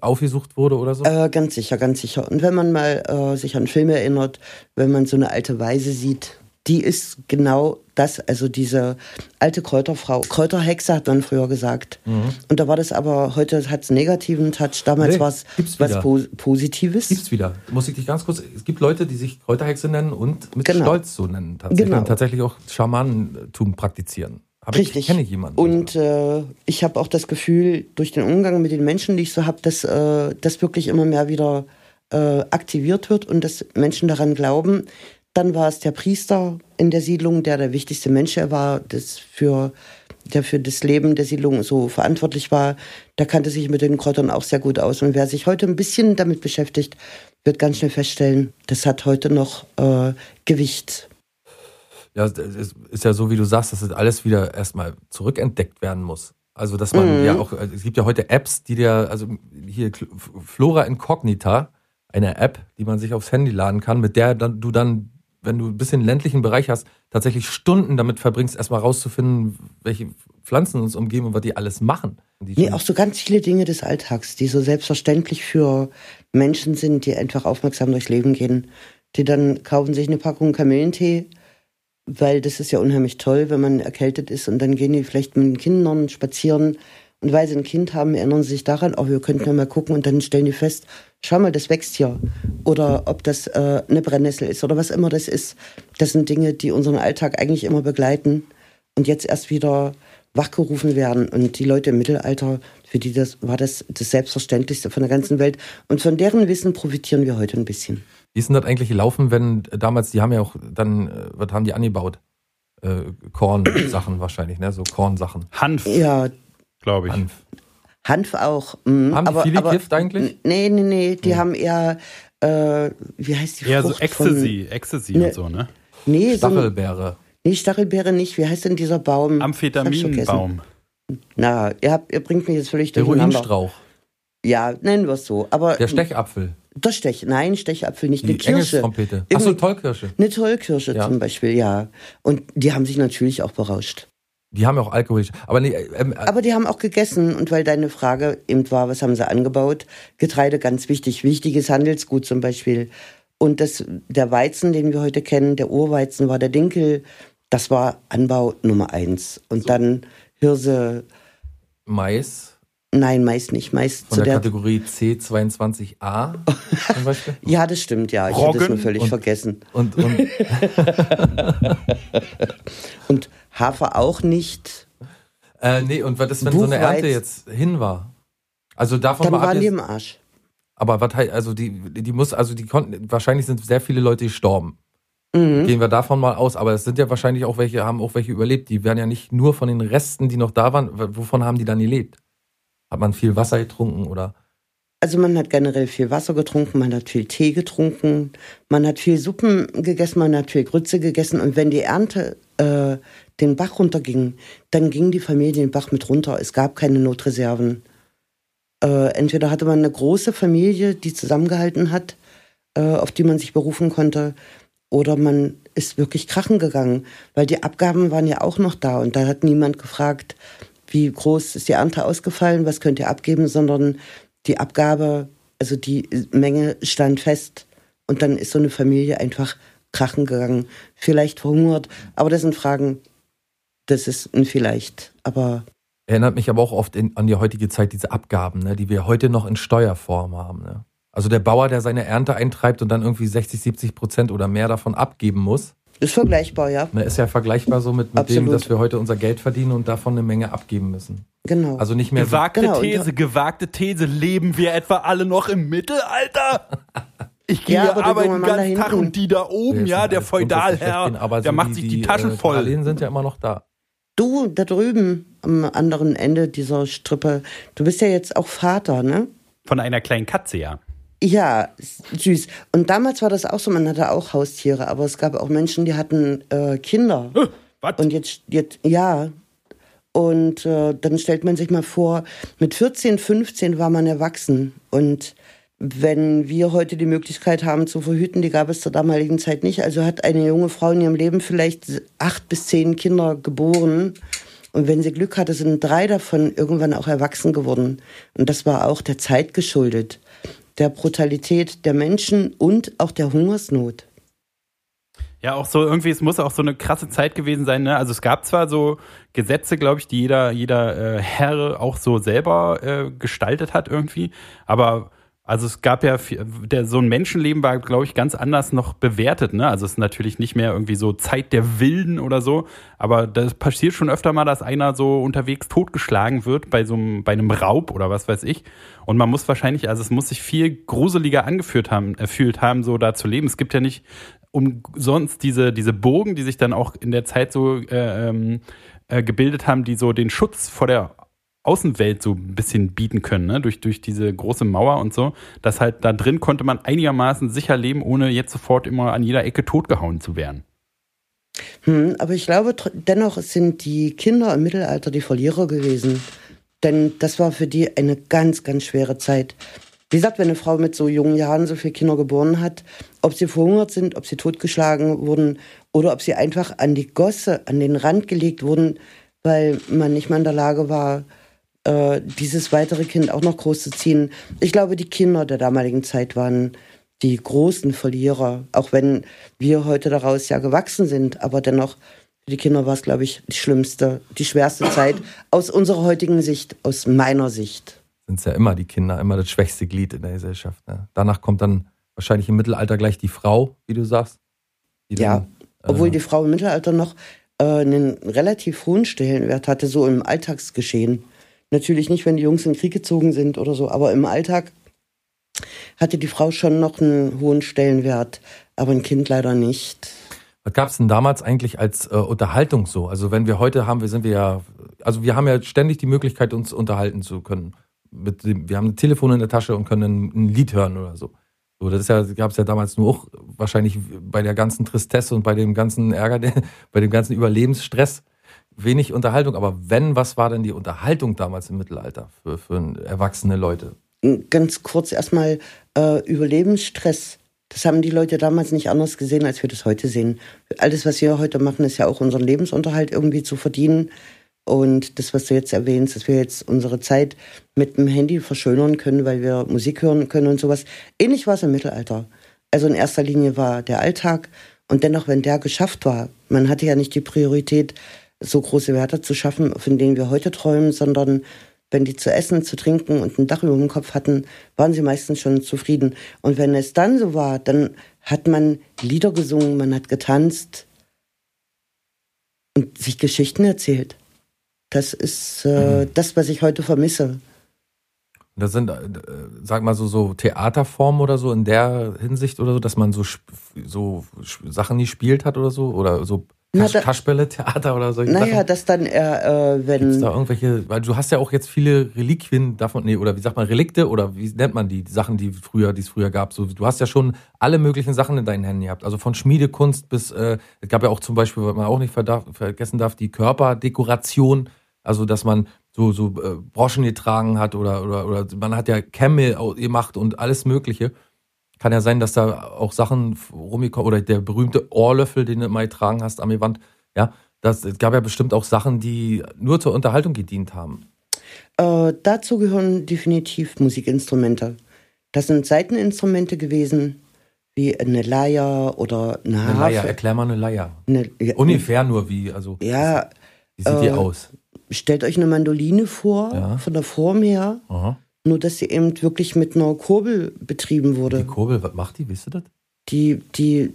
aufgesucht wurde oder so? Äh, ganz sicher, ganz sicher. Und wenn man mal äh, sich an Filme erinnert, wenn man so eine alte Weise sieht, die ist genau das, also diese alte Kräuterfrau. Kräuterhexe hat man früher gesagt. Und da war das aber, heute hat es einen negativen Touch, damals Mhm. Nee, war es was po Positives. Gibt's wieder. Muss ich dich ganz kurz. Es gibt Leute, die sich Kräuterhexe nennen und mit Genau. Stolz so nennen tatsächlich. Genau. Und tatsächlich auch Schamanentum praktizieren. Hab Richtig. Ich, kenne jemanden. Und äh, ich habe auch das Gefühl, durch den Umgang mit den Menschen, die ich so habe, dass äh, das wirklich immer mehr wieder äh, aktiviert wird und dass Menschen daran glauben. Dann war es der Priester in der Siedlung, der der wichtigste Mensch war, das für, der für das Leben der Siedlung so verantwortlich war. Der kannte sich mit den Kräutern auch sehr gut aus. Und wer sich heute ein bisschen damit beschäftigt, wird ganz schnell feststellen, das hat heute noch äh, Gewicht. Ja, es ist ja so, wie du sagst, dass das alles wieder erstmal zurückentdeckt werden muss. Also, dass man Mhm. ja auch, es gibt ja heute Apps, die dir, also hier Flora Incognita, eine App, die man sich aufs Handy laden kann, mit der dann, du dann, wenn du ein bisschen ländlichen Bereich hast, tatsächlich Stunden damit verbringst, erstmal rauszufinden, welche Pflanzen uns umgeben und was die alles machen. Die Nee, auch so ganz viele Dinge des Alltags, die so selbstverständlich für Menschen sind, die einfach aufmerksam durchs Leben gehen. Die dann kaufen sich eine Packung Kamillentee, weil das ist ja unheimlich toll, wenn man erkältet ist und dann gehen die vielleicht mit den Kindern spazieren und weil sie ein Kind haben, erinnern sie sich daran, oh, wir könnten ja mal gucken und dann stellen die fest, schau mal, das wächst hier. Oder ob das äh, eine Brennnessel ist oder was immer das ist. Das sind Dinge, die unseren Alltag eigentlich immer begleiten und jetzt erst wieder wachgerufen werden. Und die Leute im Mittelalter, für die das war das das Selbstverständlichste von der ganzen Welt. Und von deren Wissen profitieren wir heute ein bisschen. Wie ist denn das eigentlich gelaufen, wenn damals, die haben ja auch dann, äh, was haben die angebaut? Äh, Kornsachen wahrscheinlich, ne? So Kornsachen. Hanf, Ja, glaube ich. Hanf. Hanf auch. mm, Haben die aber, viele aber, gekifft eigentlich? Nee, nee, nee. Die haben eher, äh, wie heißt die Eher so Frucht Ecstasy, Ecstasy Ne. und so, ne? Von, nee, so, Stachelbeere. nee, Stachelbeere nicht. Wie heißt denn dieser Baum? Amphetaminbaum. Na, ihr, habt, ihr bringt mich jetzt völlig durcheinander. Heroinstrauch. Ja, nennen wir es so. Aber Der Stechapfel. Der Stech, nein, Stechapfel nicht. Eine Kirsche. Achso, Tollkirsche. Eine Tollkirsche Ja. zum Beispiel, ja. Und die haben sich natürlich auch berauscht. Die haben ja auch Alkohol. Aber nee, ähm, äh, Aber die haben auch gegessen. Und weil deine Frage eben war, was haben sie angebaut? Getreide ganz wichtig. Wichtiges Handelsgut zum Beispiel. Und das, der Weizen, den wir heute kennen, der Urweizen war der Dinkel. Das war Anbau Nummer eins. Und dann Hirse, Mais nein, Mais nicht. Mais von zu der der. Kategorie C22A zum Beispiel. Ja, das stimmt, ja. Ich hatte Roggen das nur völlig und- vergessen. Und, und Und Hafer auch nicht. äh, nee, und was ist, wenn so eine Buchweiz. Ernte jetzt hin war? Also davon Dann mal ab waren die im Arsch. aber was heißt, also die, die muss, also die konnten, wahrscheinlich sind sehr viele Leute gestorben. Mhm. Gehen wir davon mal aus, aber es sind ja wahrscheinlich auch welche, haben auch welche überlebt. Die werden ja nicht nur von den Resten, die noch da waren, wovon haben die dann gelebt? Hat man viel Wasser getrunken oder? Also man hat generell viel Wasser getrunken, man hat viel Tee getrunken, man hat viel Suppen gegessen, man hat viel Grütze gegessen und wenn die Ernte äh, den Bach runterging, dann ging die Familie den Bach mit runter. Es gab keine Notreserven. Äh, entweder hatte man eine große Familie, die zusammengehalten hat, äh, auf die man sich berufen konnte, oder man ist wirklich krachen gegangen, weil die Abgaben waren ja auch noch da und da hat niemand gefragt, wie groß ist die Ernte ausgefallen, was könnt ihr abgeben, sondern die Abgabe, also die Menge stand fest und dann ist so eine Familie einfach krachen gegangen, vielleicht verhungert, aber das sind Fragen, das ist ein vielleicht, aber Erinnert mich aber auch oft in, an die heutige Zeit, diese Abgaben, ne, die wir heute noch in Steuerform haben. Ne? Also der Bauer, der seine Ernte eintreibt und dann irgendwie 60, 70 Prozent oder mehr davon abgeben muss, ist vergleichbar, ja, ne, ist ja vergleichbar so mit, mit dem, dass wir heute unser Geld verdienen und davon eine Menge abgeben müssen. genau. Also nicht mehr so, Gewagte Genau, und These, gewagte These. Leben wir etwa alle noch im Mittelalter? Ich gehe Ja, arbeiten den ganzen Tag und die da oben, ja, sind der Feudalherr, der so macht die, sich die, Taschen äh, voll. Darlehen sind ja immer noch da. Du, da drüben am anderen Ende dieser Strippe, du bist ja jetzt auch Vater, ne? Von einer kleinen Katze, ja. Ja, süß. Und damals war das auch so, man hatte auch Haustiere, aber es gab auch Menschen, die hatten äh, Kinder. Was? Und jetzt, jetzt ja. Und äh, dann stellt man sich mal vor, mit 14, 15 war man erwachsen. Und wenn wir heute die Möglichkeit haben zu verhüten, die gab es zur damaligen Zeit nicht. Also hat eine junge Frau in ihrem Leben vielleicht acht bis zehn Kinder geboren. Und wenn sie Glück hatte, sind drei davon irgendwann auch erwachsen geworden. Und das war auch der Zeit geschuldet. Der Brutalität der Menschen und auch der Hungersnot. Ja, auch so irgendwie, es muss auch so eine krasse Zeit gewesen sein. Ne? Also es gab zwar so Gesetze, glaube ich, die jeder, jeder äh, Herr auch so selber äh, gestaltet hat irgendwie, aber also es gab ja, der, so ein Menschenleben war, glaube ich, ganz anders noch bewertet. Ne? Also es ist natürlich nicht mehr irgendwie so Zeit der Wilden oder so, aber das passiert schon öfter mal, dass einer so unterwegs totgeschlagen wird bei so einem, bei einem Raub oder was weiß ich. Und man muss wahrscheinlich, also es muss sich viel gruseliger angeführt haben, erfüllt haben, so da zu leben. Es gibt ja nicht umsonst diese, diese Burgen, die sich dann auch in der Zeit so äh, ähm, äh, gebildet haben, die so den Schutz vor der Außenwelt so ein bisschen bieten können, ne? durch, durch diese große Mauer und so, dass halt da drin konnte man einigermaßen sicher leben, ohne jetzt sofort immer an jeder Ecke totgehauen zu werden. Hm, aber ich glaube, dennoch sind die Kinder im Mittelalter die Verlierer gewesen. Denn das war für die eine ganz, ganz schwere Zeit. Wie gesagt, wenn eine Frau mit so jungen Jahren so viele Kinder geboren hat, ob sie verhungert sind, ob sie totgeschlagen wurden oder ob sie einfach an die Gosse, an den Rand gelegt wurden, weil man nicht mal in der Lage war, äh, dieses weitere Kind auch noch groß zu ziehen. Ich glaube, die Kinder der damaligen Zeit waren die großen Verlierer, auch wenn wir heute daraus ja gewachsen sind, aber dennoch für die Kinder war es, glaube ich, die schlimmste, die schwerste Zeit aus unserer heutigen Sicht, aus meiner Sicht. Sind es ja immer die Kinder, immer das schwächste Glied in der Gesellschaft. Ne? Danach kommt dann wahrscheinlich im Mittelalter gleich die Frau, wie du sagst. Ja, dann, obwohl äh, die Frau im Mittelalter noch äh, einen relativ hohen Stellenwert hatte, so im Alltagsgeschehen. Natürlich nicht, wenn die Jungs in den Krieg gezogen sind oder so, aber im Alltag hatte die Frau schon noch einen hohen Stellenwert, aber ein Kind leider nicht. Was gab es denn damals eigentlich als äh, Unterhaltung so? Also wenn wir heute haben, wir sind wir ja, also wir haben ja ständig die Möglichkeit, uns unterhalten zu können. Dem, wir haben ein Telefon in der Tasche und können ein, ein Lied hören oder so. So, das ja, gab es ja damals nur auch wahrscheinlich bei der ganzen Tristesse und bei dem ganzen Ärger, bei dem ganzen Überlebensstress wenig Unterhaltung. Aber wenn, was war denn die Unterhaltung damals im Mittelalter für, für erwachsene Leute? Ganz kurz erstmal äh, Überlebensstress. Das haben die Leute damals nicht anders gesehen, als wir das heute sehen. Alles, was wir heute machen, ist ja auch unseren Lebensunterhalt irgendwie zu verdienen. Und das, was du jetzt erwähnst, dass wir jetzt unsere Zeit mit dem Handy verschönern können, weil wir Musik hören können und sowas. Ähnlich war es im Mittelalter. Also in erster Linie war der Alltag Und dennoch, wenn der geschafft war, man hatte ja nicht die Priorität, so große Werte zu schaffen, von denen wir heute träumen, sondern wenn die zu essen, zu trinken und ein Dach über dem Kopf hatten, waren sie meistens schon zufrieden. Und wenn es dann so war, dann hat man Lieder gesungen, man hat getanzt und sich Geschichten erzählt. Das ist äh, mhm. das, was ich heute vermisse. Das sind, äh, sag mal so, so Theaterformen oder so in der Hinsicht oder so, dass man so, so Sachen nie spielt hat oder so? Oder so Kasch, Kaschbälle-Theater oder so? Naja, Sachen? das dann äh, wenn. Gibt's da irgendwelche, weil du hast ja auch jetzt viele Reliquien davon, nee, oder wie sagt man, Relikte oder wie nennt man die, die Sachen, die früher, die es früher gab. So, du hast ja schon alle möglichen Sachen in deinen Händen gehabt. Also von Schmiedekunst bis, äh, es gab ja auch zum Beispiel, was man auch nicht vergessen darf, die Körperdekoration. Also, dass man so, so äh, Broschen getragen hat oder, oder, oder man hat ja Kämme gemacht und alles Mögliche. Kann ja sein, dass da auch Sachen rumgekommen oder der berühmte Ohrlöffel, den du mal getragen hast am Wand. Ja, das es gab ja bestimmt auch Sachen, die nur zur Unterhaltung gedient haben. Äh, dazu gehören definitiv Musikinstrumente. Das sind Seiteninstrumente gewesen, wie eine Leier oder eine, eine Leier. Erklär mal eine Leier. Eine, ja, Ungefähr nur wie, also. Ja. Wie sieht äh, die aus? Stellt euch eine Mandoline vor, ja. von der Form her. Aha. Nur, dass sie eben wirklich mit einer Kurbel betrieben wurde. Die Kurbel, was macht die? Wisst ihr das? Die, die,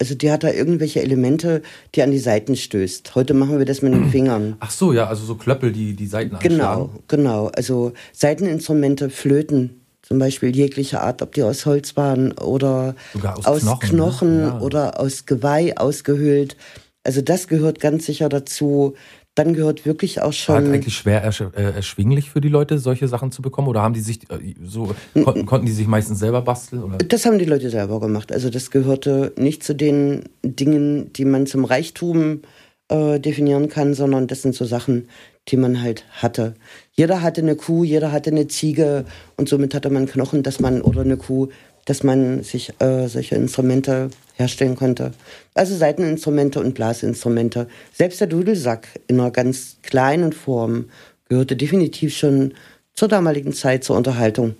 also die hat da irgendwelche Elemente, die an die Seiten stößt. Heute machen wir das mit den Fingern. Ach so, ja, also so Klöppel, die die Seiten Genau, anschlagen. genau. Also Seiteninstrumente, Flöten, zum Beispiel jeglicher Art, ob die aus Holz waren oder aus, aus, Knochen, ne? Knochen ne? ja. oder aus Geweih ausgehöhlt. Also das gehört ganz sicher dazu dann gehört wirklich auch schon. War eigentlich schwer ersch äh, erschwinglich für die Leute, solche Sachen zu bekommen? Oder haben die sich äh, so, kon konnten die sich meistens selber basteln? Oder? Das haben die Leute selber gemacht. Also das gehörte nicht zu den Dingen, die man zum Reichtum äh, definieren kann, sondern das sind so Sachen, die man halt hatte. Jeder hatte eine Kuh, jeder hatte eine Ziege und somit hatte man Knochen, dass man oder eine Kuh, dass man sich äh, solche Instrumente herstellen konnte. Also Seiteninstrumente und Blasinstrumente. Selbst der Dudelsack in einer ganz kleinen Form gehörte definitiv schon zur damaligen Zeit zur Unterhaltung.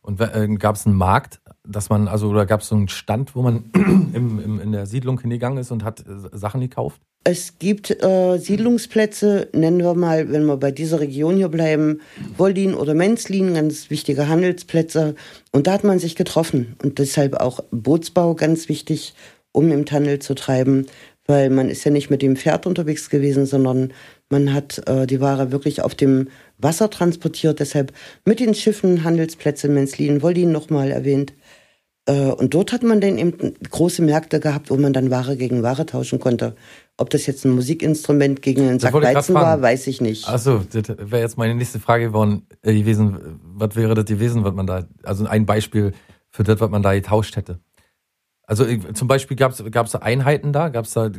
Und äh, gab es einen Markt, dass man, also oder gab es so einen Stand, wo man im, im, in der Siedlung hingegangen ist und hat äh, Sachen gekauft? Es gibt äh, Siedlungsplätze, nennen wir mal, wenn wir bei dieser Region hier bleiben, Woldin oder Menzlin, ganz wichtige Handelsplätze. Und da hat man sich getroffen. Und deshalb auch Bootsbau ganz wichtig, um im Handel zu treiben, weil man ist ja nicht mit dem Pferd unterwegs gewesen, sondern man hat äh, die Ware wirklich auf dem Wasser transportiert. Deshalb mit den Schiffen Handelsplätze Menzlin, Woldin nochmal erwähnt. Äh, und dort hat man dann eben große Märkte gehabt, wo man dann Ware gegen Ware tauschen konnte. Ob das jetzt ein Musikinstrument gegen einen Sack Weizen war, weiß ich nicht. Achso, das wäre jetzt meine nächste Frage geworden, äh, gewesen. Was wäre das gewesen, was man da, also ein Beispiel für das, was man da getauscht hätte? Also zum Beispiel gab es Einheiten da? Gab es da, äh,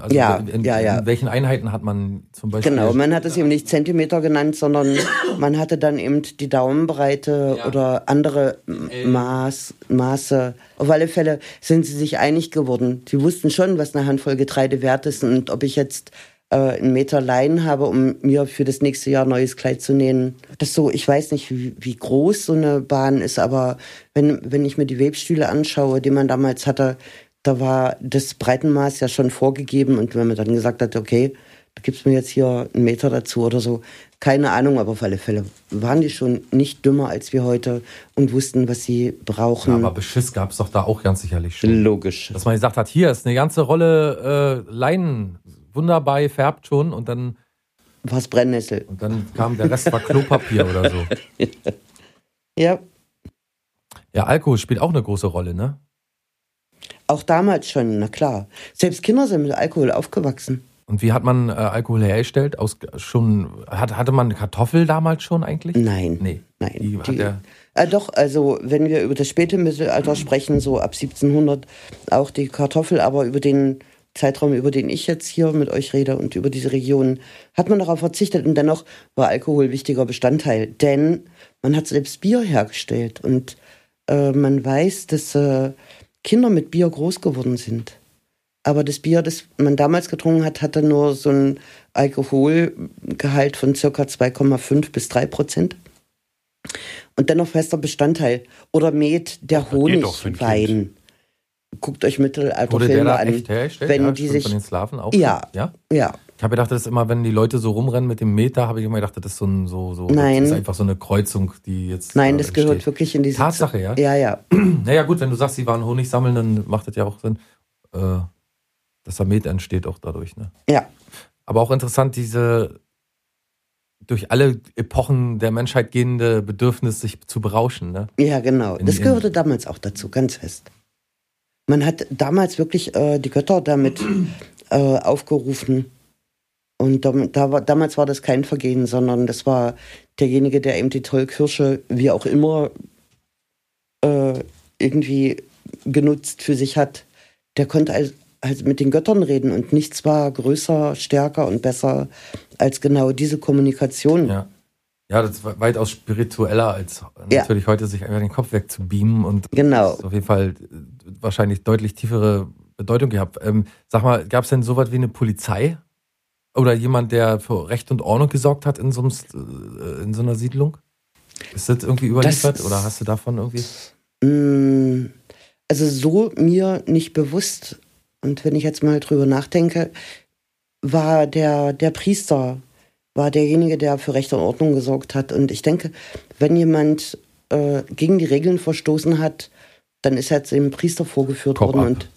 also ja, in, ja, ja. in welchen Einheiten hat man zum Beispiel? Genau, man hat es eben nicht Zentimeter genannt, sondern man hatte dann eben die Daumenbreite ja. oder andere Maß, Maße. Auf alle Fälle sind sie sich einig geworden. Sie wussten schon, was eine Handvoll Getreide wert ist und ob ich jetzt äh, einen Meter Leinen habe, um mir für das nächste Jahr neues Kleid zu nähen. Das so, ich weiß nicht, wie, wie groß so eine Bahn ist, aber wenn, wenn ich mir die Webstühle anschaue, die man damals hatte, da war das Breitenmaß ja schon vorgegeben und wenn man dann gesagt hat, okay, da gibt's mir jetzt hier einen Meter dazu oder so, keine Ahnung, aber auf alle Fälle waren die schon nicht dümmer als wir heute und wussten, was sie brauchen. Ja, aber Beschiss gab's doch da auch ganz sicherlich schon. Logisch. Dass man gesagt hat, hier ist eine ganze Rolle äh, Leinen wunderbar gefärbt schon und dann. Was Brennnessel. Und dann kam der Rest war Klopapier oder so. Ja. Ja, Alkohol spielt auch eine große Rolle, ne? Auch damals schon, na klar. Selbst Kinder sind mit Alkohol aufgewachsen. Und wie hat man äh, Alkohol hergestellt? Aus schon hat, hatte man Kartoffel damals schon eigentlich? Nein. Nee. Nein. Die, die, äh, doch, also wenn wir über das späte Mittelalter sprechen, so ab 1700 auch die Kartoffel, aber über den Zeitraum, über den ich jetzt hier mit euch rede und über diese Region, hat man darauf verzichtet und dennoch war Alkohol wichtiger Bestandteil, denn man hat selbst Bier hergestellt und äh, man weiß, dass äh, Kinder mit Bier groß geworden sind. Aber das Bier, das man damals getrunken hat, hatte nur so ein Alkoholgehalt von circa 2,5 bis 3 Prozent. Und dennoch fester Bestandteil. Oder Met, der Honigwein. Guckt euch Mittelalterfilme an. echt hergestellt? wenn ja, die sich, von den Slawen auch? Ja. ja? ja, Ich habe gedacht, das ist immer, wenn die Leute so rumrennen mit dem Meter, habe ich immer gedacht, das ist so ein, so, so, Nein. das ist einfach so eine Kreuzung, die jetzt. nein, das gehört entsteht. wirklich in diese Tatsache, ja? Ja, ja. Naja, gut, wenn du sagst, sie waren Honig sammeln, dann macht das ja auch Sinn, äh, dass da Met entsteht auch dadurch, ne? Ja. Aber auch interessant, diese durch alle Epochen der Menschheit gehende Bedürfnis, sich zu berauschen, ne? Ja, genau. In- das in- gehörte damals auch dazu, ganz fest. Man hat damals wirklich äh, die Götter damit äh, aufgerufen. Und dam- da war, damals war das kein Vergehen, sondern das war derjenige, der eben die Tollkirsche, wie auch immer, äh, irgendwie genutzt für sich hat. Der konnte also, also mit den Göttern reden und nichts war größer, stärker und besser als genau diese Kommunikation. Ja. Ja, das war weitaus spiritueller, als Ja. natürlich heute sich einfach den Kopf wegzubeamen und Genau. auf jeden Fall äh, wahrscheinlich deutlich tiefere Bedeutung gehabt. Ähm, sag mal, gab es denn sowas wie eine Polizei? Oder jemand, der für Recht und Ordnung gesorgt hat in so, einem, äh, in so einer Siedlung? Ist das irgendwie überliefert Das- oder hast du davon irgendwie? Mm, Also so mir nicht bewusst. Und wenn ich jetzt mal drüber nachdenke, war der, der Priester, war derjenige, der für Recht und Ordnung gesorgt hat. Und ich denke, wenn jemand äh, gegen die Regeln verstoßen hat, dann ist er jetzt dem Priester vorgeführt Cop worden up. und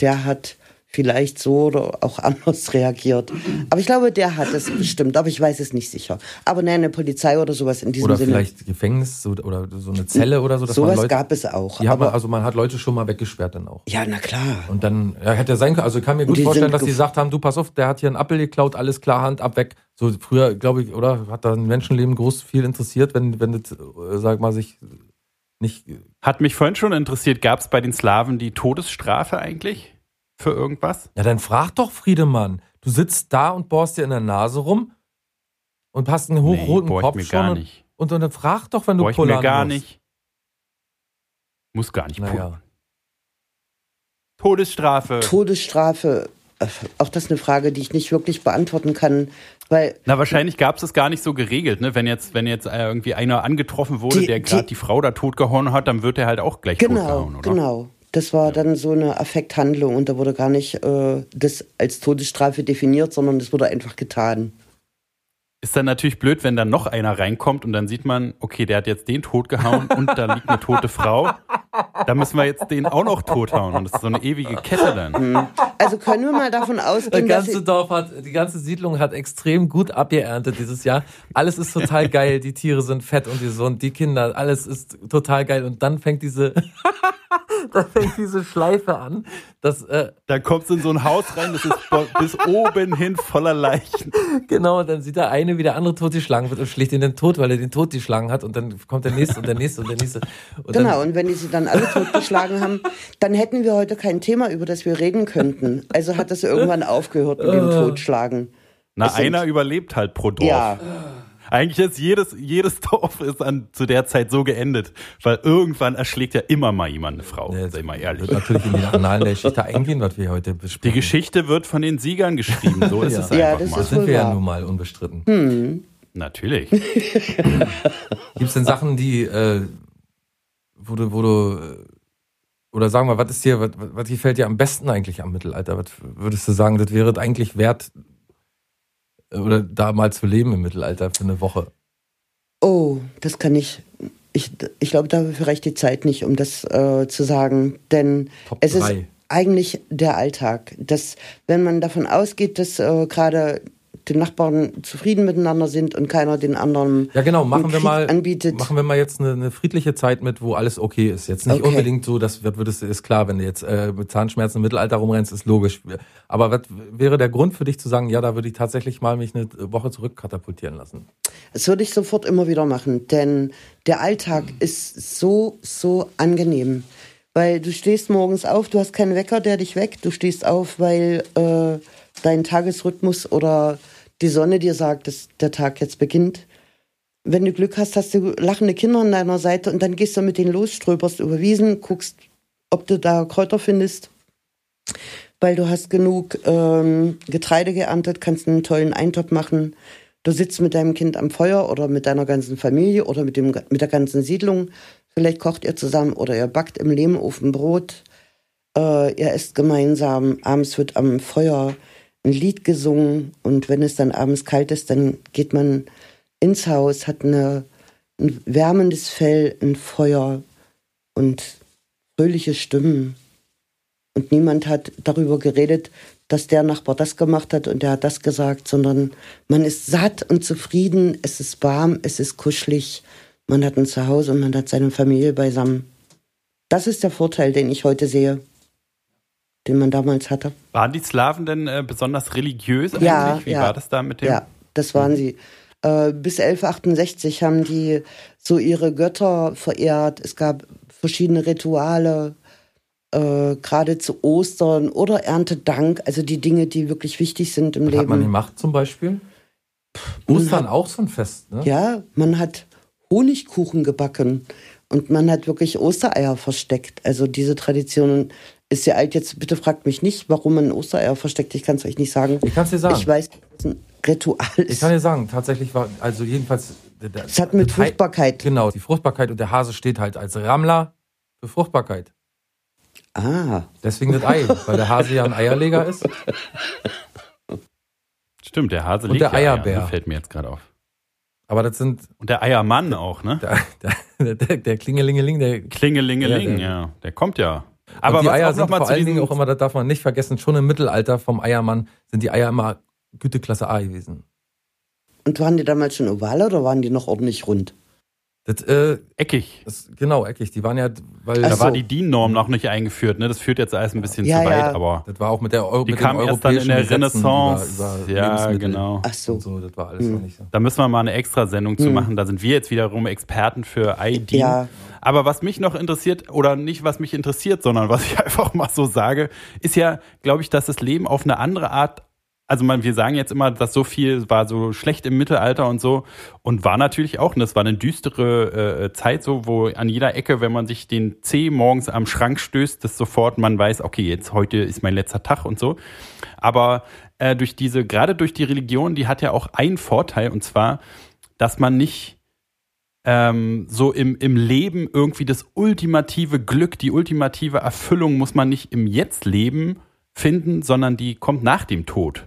der hat vielleicht so oder auch anders reagiert. Aber ich glaube, der hat es bestimmt, aber ich weiß es nicht sicher. Aber nein, eine Polizei oder sowas in diesem Oder Sinne. vielleicht Gefängnis oder so eine Zelle oder so? Dass man sowas Leute, gab es auch. Ja, aber also man hat Leute schon mal weggesperrt dann auch. ja, na klar. Und dann, ja, hätte ja sein können, also ich kann mir gut vorstellen, dass die gesagt haben, du pass auf, der hat hier einen Apfel geklaut, alles klar, Hand ab, weg. So früher, glaube ich, oder hat da ein Menschenleben groß viel interessiert, wenn, wenn das, äh, sag mal, sich nicht, Hat mich vorhin schon interessiert, gab es bei den Slawen die Todesstrafe eigentlich? Für irgendwas? ja dann frag doch Friedemann, du sitzt da und bohrst dir in der Nase rum und hast einen hochroten ich Kopf mir schon gar und, nicht. und, und dann frag doch, wenn du Bohr ich mir gar musst. nicht. Muss gar nicht Naja. pullern. Todesstrafe. Todesstrafe, äh, auch das ist eine Frage, die ich nicht wirklich beantworten kann, weil Na, wahrscheinlich gab es das gar nicht so geregelt, ne? Wenn jetzt, wenn jetzt äh, irgendwie einer angetroffen wurde, Die- der gerade die- die Frau da totgehauen hat, dann wird er halt auch gleich genau, totgehauen, oder? genau. Das war dann so eine Affekthandlung und da wurde gar nicht äh, das als Todesstrafe definiert, sondern das wurde einfach getan. Ist dann natürlich blöd, wenn dann noch einer reinkommt und dann sieht man, okay, der hat jetzt den totgehauen und da liegt eine tote Frau. Da müssen wir jetzt den auch noch tothauen. Und das ist so eine ewige Kette dann. Also können wir mal davon ausgehen, dass ganze ich, Dorf hat, die ganze Siedlung hat extrem gut abgeerntet dieses Jahr. Alles ist total geil, die Tiere sind fett und gesund, die Kinder, alles ist total geil. Und dann fängt diese, dann fängt diese Schleife an, dass, äh, Da kommst du in so ein Haus rein, das ist bis oben hin voller Leichen. genau, und dann sieht der eine, wie der andere totgeschlagen wird und schlägt ihn den Tod, weil er den Tod geschlagen hat und dann kommt der nächste und der nächste und der nächste. Und Genau, und wenn die sie dann alle totgeschlagen haben, dann hätten wir heute kein Thema, über das wir reden könnten. Also hat das irgendwann aufgehört mit dem Totschlagen. Na, Es sind- einer überlebt halt pro Dorf. Ja, Eigentlich ist jedes, jedes Dorf ist an, zu der Zeit so geendet, weil irgendwann erschlägt ja immer mal jemand eine Frau, Nee, sei mal ehrlich. wird natürlich in die Annalen der Geschichte eingehen, was wir heute Die besprechen. Geschichte wird von den Siegern geschrieben, so ist Ja. es Ja, einfach das mal. Das sind wir ja nun mal unbestritten. Natürlich. Gibt es denn Sachen, die, äh, wo du, wo du, äh, oder sagen wir, was ist dir, was, was gefällt dir am besten eigentlich am Mittelalter? Was würdest du sagen, das wäre eigentlich wert, oder da mal zu leben im Mittelalter für eine Woche? Oh, das kann ich. Ich, ich glaube, dafür reicht die Zeit nicht, um das äh, zu sagen. Denn Top es ist drei. eigentlich der Alltag. Dass, wenn man davon ausgeht, dass äh, gerade die Nachbarn zufrieden miteinander sind und keiner den anderen Ja, genau, machen wir mal, anbietet. machen wir mal jetzt eine, eine friedliche Zeit mit, wo alles okay ist. Jetzt nicht Okay. unbedingt so, das wird, du, ist klar, wenn du jetzt äh, mit Zahnschmerzen im Mittelalter rumrennst, ist logisch. Aber was wäre der Grund für dich zu sagen, ja, da würde ich tatsächlich mal mich eine Woche zurückkatapultieren lassen? Das würde ich sofort immer wieder machen, denn der Alltag ist so, so angenehm. Weil du stehst morgens auf, du hast keinen Wecker, der dich weckt. Du stehst auf, weil äh, dein Tagesrhythmus oder die Sonne dir sagt, dass der Tag jetzt beginnt. Wenn du Glück hast, hast du lachende Kinder an deiner Seite und dann gehst du mit denen los, ströberst über Wiesen, guckst, ob du da Kräuter findest. Weil du hast genug ähm, Getreide geerntet, kannst einen tollen Eintopf machen. Du sitzt mit deinem Kind am Feuer oder mit deiner ganzen Familie oder mit, dem, mit der ganzen Siedlung. Vielleicht kocht ihr zusammen oder ihr backt im Lehmofen Brot. Äh, er isst gemeinsam. Abends wird am Feuer ein Lied gesungen. Und wenn es dann abends kalt ist, dann geht man ins Haus, hat eine, ein wärmendes Fell, ein Feuer und fröhliche Stimmen. Und niemand hat darüber geredet, dass der Nachbar das gemacht hat und der hat das gesagt, sondern man ist satt und zufrieden, es ist warm, es ist kuschelig, man hat ein Zuhause und man hat seine Familie beisammen. Das ist der Vorteil, den ich heute sehe, den man damals hatte. Waren die Slawen denn äh, besonders religiös eigentlich? Ja, Wie ja. war das da mit dem? Ja, das waren sie. Äh, bis 1168 haben die so ihre Götter verehrt. Es gab verschiedene Rituale, äh, gerade zu Ostern oder Erntedank, also die Dinge, die wirklich wichtig sind im Was hat man Leben. gemacht zum Beispiel? man Ostern hat- auch so ein Fest, ne? Ja, man hat Honigkuchen gebacken und man hat wirklich Ostereier versteckt. Also diese Tradition ist ja alt. Jetzt bitte fragt mich nicht, warum man Ostereier versteckt. Ich kann es euch nicht sagen. Ich kann's dir sagen. Ich weiß, dass es ein Ritual Ich ist. kann dir sagen, tatsächlich war, also jedenfalls. Es hat mit Fruchtbarkeit. Genau, die Fruchtbarkeit und der Hase steht halt als Rammler für Fruchtbarkeit. Ah, Deswegen das Ei, weil der Hase ja ein Eierleger ist. Stimmt, der Hase Und legt der Eier, Eierbär. ne? fällt mir jetzt gerade auf. Aber das sind Und der Eiermann auch, ne? der, der, der, der Klingelingeling, der. Klingelingeling, Ja, ja, der kommt ja. Aber Aber die Eier sind mal vor zu allen Dingen auch immer, das darf man nicht vergessen, schon im Mittelalter vom Eiermann sind die Eier immer Güteklasse A gewesen. und waren die damals schon oval oder waren die noch ordentlich rund? Das, äh, eckig. das, genau, eckig. Die waren ja, weil Ach Da so. war die DIN-Norm noch nicht eingeführt, ne? Das führt jetzt alles ein bisschen Ja, zu weit, ja. aber das war auch mit der Euro, die mit kam den erst dann in europäischen der Gesetzen Renaissance. Über, über ja, genau. Ach so. Und so, das war alles Hm. noch nicht so. Da müssen wir mal eine extra Sendung zu Hm. machen. Da sind wir jetzt wiederum Experten für ID. Ja. Aber was mich noch interessiert, oder nicht was mich interessiert, sondern was ich einfach mal so sage, ist ja, glaube ich, dass das Leben auf eine andere Art, also man, wir sagen jetzt immer, dass so viel war so schlecht im Mittelalter und so und war natürlich auch, und das war eine düstere äh, Zeit so, wo an jeder Ecke, wenn man sich den Zeh morgens am Schrank stößt, das sofort man weiß, okay, jetzt heute ist mein letzter Tag und so. Aber äh, durch diese, gerade durch die Religion, die hat ja auch einen Vorteil und zwar, dass man nicht ähm, so im, im Leben irgendwie das ultimative Glück, die ultimative Erfüllung muss man nicht im Jetzt-Leben finden, sondern die kommt nach dem Tod.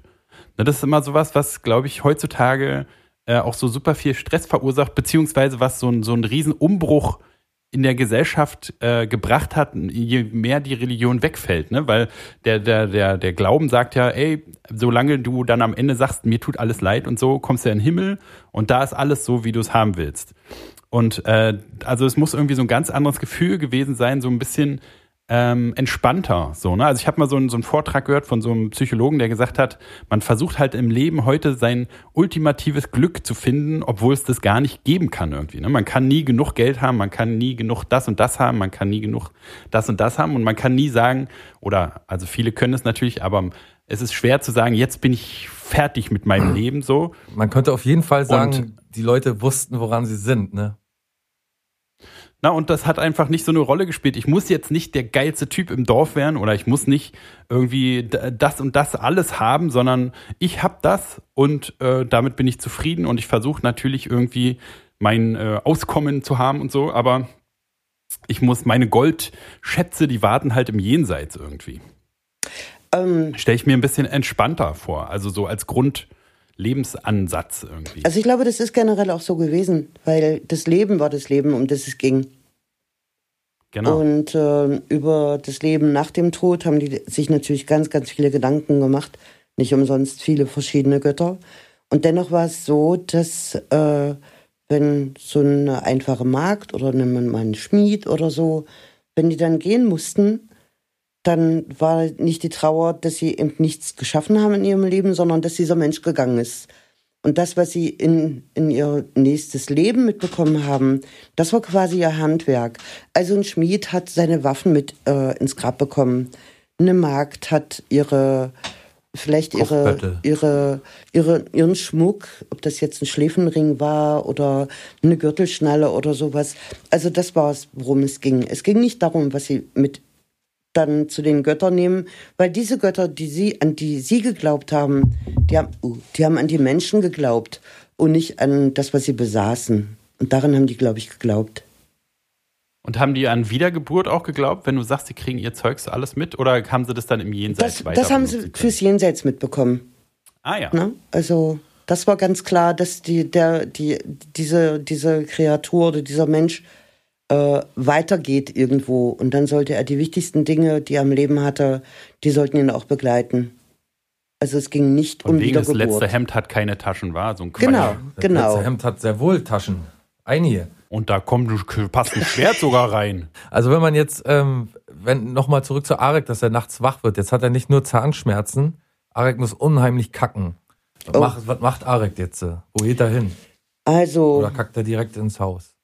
Das ist immer sowas, was, glaube ich, heutzutage äh, auch so super viel Stress verursacht, beziehungsweise was so ein, so ein Riesenumbruch in der Gesellschaft äh, gebracht hat, je mehr die Religion wegfällt, ne? Weil der, der, der, der Glauben sagt ja, ey, solange du dann am Ende sagst, mir tut alles leid und so, kommst du in den Himmel und da ist alles so, wie du es haben willst. Und äh, also es muss irgendwie so ein ganz anderes Gefühl gewesen sein, so ein bisschen ähm, entspannter. So, ne? Also ich habe mal so einen, so einen Vortrag gehört von so einem Psychologen, der gesagt hat, man versucht halt im Leben heute sein ultimatives Glück zu finden, obwohl es das gar nicht geben kann irgendwie. Ne? Man kann nie genug Geld haben, man kann nie genug das und das haben, man kann nie genug das und das haben und man kann nie sagen, oder also viele können es natürlich, aber es ist schwer zu sagen, jetzt bin ich fertig mit meinem Leben so. Man könnte auf jeden Fall sagen, Und- die Leute wussten, woran sie sind, ne? Na, und das hat einfach nicht so eine Rolle gespielt. Ich muss jetzt nicht der geilste Typ im Dorf werden oder ich muss nicht irgendwie das und das alles haben, sondern ich habe das und äh, damit bin ich zufrieden und ich versuche natürlich irgendwie mein äh, Auskommen zu haben und so, aber ich muss meine Goldschätze, die warten halt im Jenseits irgendwie. Ähm, Stelle ich mir ein bisschen entspannter vor, also so als Grundlebensansatz irgendwie. also ich glaube, das ist generell auch so gewesen, weil das Leben war das Leben, um das es ging. Genau. Und äh, über das Leben nach dem Tod haben die sich natürlich ganz, ganz viele Gedanken gemacht. Nicht umsonst viele verschiedene Götter. Und dennoch war es so, dass äh, wenn so eine einfache Magd oder mal einen Schmied oder so, wenn die dann gehen mussten, dann war nicht die Trauer, dass sie eben nichts geschaffen haben in ihrem Leben, sondern dass dieser Mensch gegangen ist. Und das, was sie in, in ihr nächstes Leben mitbekommen haben, das war quasi ihr Handwerk. Also ein Schmied hat seine Waffen mit äh, ins Grab bekommen. Eine Magd hat ihre, vielleicht ihre, ihre, ihre, ihren Schmuck, ob das jetzt ein Schläfenring war oder eine Gürtelschnalle oder sowas. Also das war es, worum es ging. Es ging nicht darum, was sie mit dann zu den Göttern nehmen, weil diese Götter, die sie, an die sie geglaubt haben, die haben, uh, die haben an die Menschen geglaubt und nicht an das, was sie besaßen. Und daran haben die, glaube ich, geglaubt. Und haben die an Wiedergeburt auch geglaubt, wenn du sagst, sie kriegen ihr Zeugs alles mit? Oder haben sie das dann im Jenseits Das, weiter das haben sie fürs Jenseits mitbekommen. Ah ja. Ne? Also das war ganz klar, dass die, der, die, diese, diese Kreatur oder dieser Mensch äh, weitergeht irgendwo. Und dann sollte er die wichtigsten Dinge, die er im Leben hatte, die sollten ihn auch begleiten. Also es ging nicht Von um wegen das Wiedergeburt. letzte Hemd hat keine Taschen, war so ein Quatsch. Genau, Das genau. letzte Hemd hat sehr wohl Taschen. Einige. Und da kommt passt ein Schwert sogar rein. Also wenn man jetzt, ähm, wenn nochmal zurück zu Arek, dass er nachts wach wird. Jetzt hat er nicht nur Zahnschmerzen. Arek muss unheimlich kacken. Was, Oh. macht, was macht Arek jetzt? äh? Wo geht er hin? Also Oder kackt er direkt ins Haus?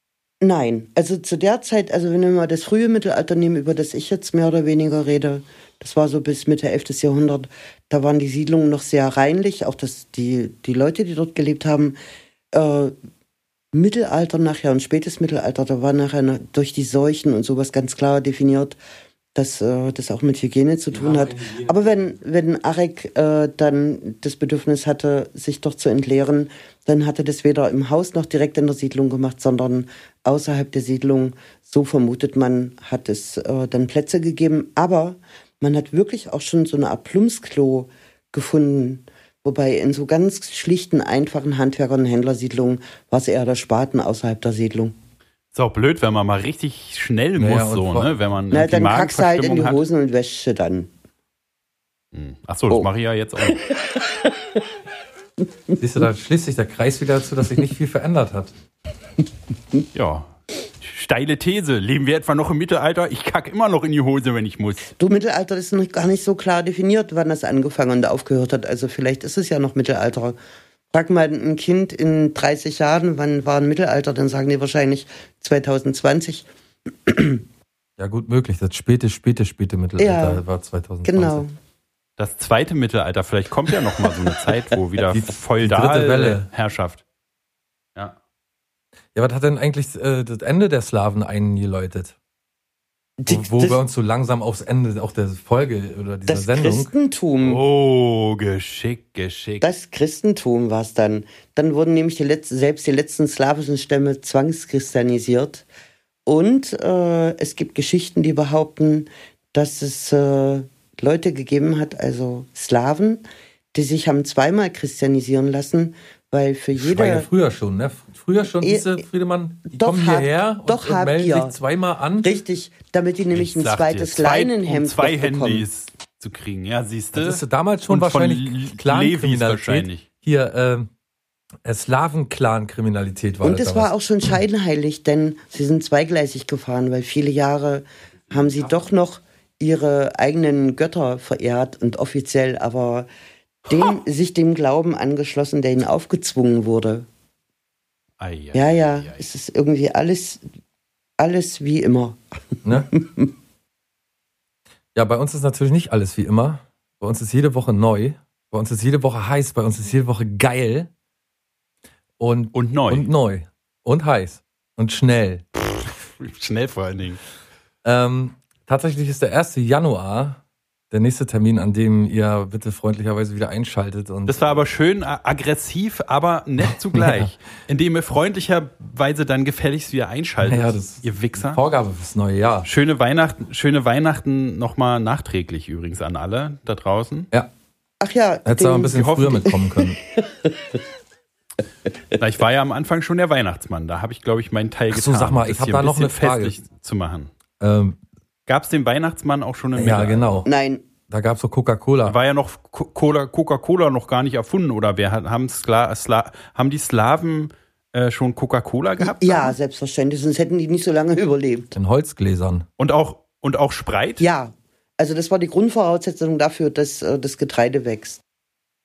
Nein, also zu der Zeit, also wenn wir mal das frühe Mittelalter nehmen, über das ich jetzt mehr oder weniger rede, das war so bis Mitte 11. Jahrhundert, da waren die Siedlungen noch sehr reinlich, auch das, die, die Leute, die dort gelebt haben, äh, Mittelalter nachher und spätes Mittelalter, da war nachher durch die Seuchen und sowas ganz klar definiert, dass äh, das auch mit Hygiene zu tun hat. Aber wenn, wenn Arek äh, dann das Bedürfnis hatte, sich doch zu entleeren, dann hatte das weder im Haus noch direkt in der Siedlung gemacht, sondern außerhalb der Siedlung. So vermutet man, hat es äh, dann Plätze gegeben. Aber man hat wirklich auch schon so eine Art Plumpsklo gefunden. Wobei in so ganz schlichten, einfachen Handwerker- und Händlersiedlungen war es eher der Spaten außerhalb der Siedlung. Ist auch blöd, wenn man mal richtig schnell muss, Naja, so, ne? Wenn man Na, dann kackst du halt in die Magenverstimmung hat. Hosen und wäschst sie dann. Hm. Ach so, das Oh. mache ich ja jetzt auch. Siehst du, da schließt sich der Kreis wieder dazu, dass sich nicht viel verändert hat. Ja. Steile These. Leben wir etwa noch im Mittelalter? Ich kack immer noch in die Hose, wenn ich muss. Du, Mittelalter ist noch gar nicht so klar definiert, wann das angefangen und aufgehört hat. Also vielleicht ist es ja noch Mittelalter. Frag mal ein Kind in 30 Jahren, wann war ein Mittelalter, dann sagen die wahrscheinlich 2020. Ja, gut möglich. Das späte, späte, späte Mittelalter Ja, war 2020. Genau. Das zweite Mittelalter, vielleicht kommt ja noch mal so eine Zeit, wo wieder Die- feudal dritte Welle. Herrschaft. Ja. Ja, was hat denn eigentlich äh, das Ende der Slaven eingeläutet? Die, Wo, wo wir das, uns so langsam aufs Ende auch der Folge oder dieser das Sendung. Christentum, Oh, geschickt, geschickt. das Christentum war es dann. Dann wurden nämlich die letzten, selbst die letzten slawischen Stämme zwangschristianisiert. Und äh, es gibt Geschichten, die behaupten, dass es äh, Leute gegeben hat, also Slawen, die sich haben zweimal christianisieren lassen, weil für Das war ja früher schon, ne? Früher schon, diese Friedemann, die doch kommen hab- hierher und, doch und melden ihr. sich zweimal an. richtig, damit die nämlich Ich ein zweites dir, zwei- Leinenhemd um zwei noch bekommen. Handys zu kriegen. Ja, siehst du? Das ist damals schon Und wahrscheinlich Clan-Kriminalität. wahrscheinlich. Hier, ähm, äh, Slaven-Clan-Kriminalität war Und das es war auch schon scheinheilig, denn sie sind zweigleisig gefahren, weil viele Jahre haben sie doch noch ihre eigenen Götter verehrt und offiziell aber dem, sich dem Glauben angeschlossen, der ihnen aufgezwungen wurde. Ei, ei, Ja, ei, ja, ei. es ist irgendwie alles, alles wie immer. Ne? ja, bei uns ist natürlich nicht alles wie immer. Bei uns ist jede Woche neu. Bei uns ist jede Woche heiß. Bei uns ist jede Woche geil. Und, Und neu. und neu. Und heiß. Und schnell. Schnell vor allen Dingen. Ähm, tatsächlich ist der 1. Januar der nächste Termin, an dem ihr bitte freundlicherweise wieder einschaltet. Und Das war aber schön aggressiv, aber nett zugleich. Indem ihr freundlicherweise dann gefälligst wieder einschaltet, Ja, das ist ihr Wichser. Vorgabe fürs neue Jahr. Schöne Weihnachten, schöne Weihnachten nochmal nachträglich übrigens an alle da draußen. Ja, Ach ja, hättest du aber ein bisschen hoffen- früher mitkommen können. Na, ich war ja am Anfang schon der Weihnachtsmann. Da habe ich, glaube ich, meinen Teil Ach so, getan. sag mal, ich hab hier da noch eine Frage. zu machen. ähm, Gab es den Weihnachtsmann auch schon im ja, Mittelalter? genau. nein, Da gab es so Coca-Cola. War ja noch Co- Cola- Coca-Cola noch gar nicht erfunden, oder wer hat, haben, Skla, Sla, haben die Slawen äh, schon Coca-Cola gehabt? ja, selbstverständlich, sonst hätten die nicht so lange überlebt. In Holzgläsern. Und auch, und auch Spreit? Ja, also das war die Grundvoraussetzung dafür, dass äh, das Getreide wächst.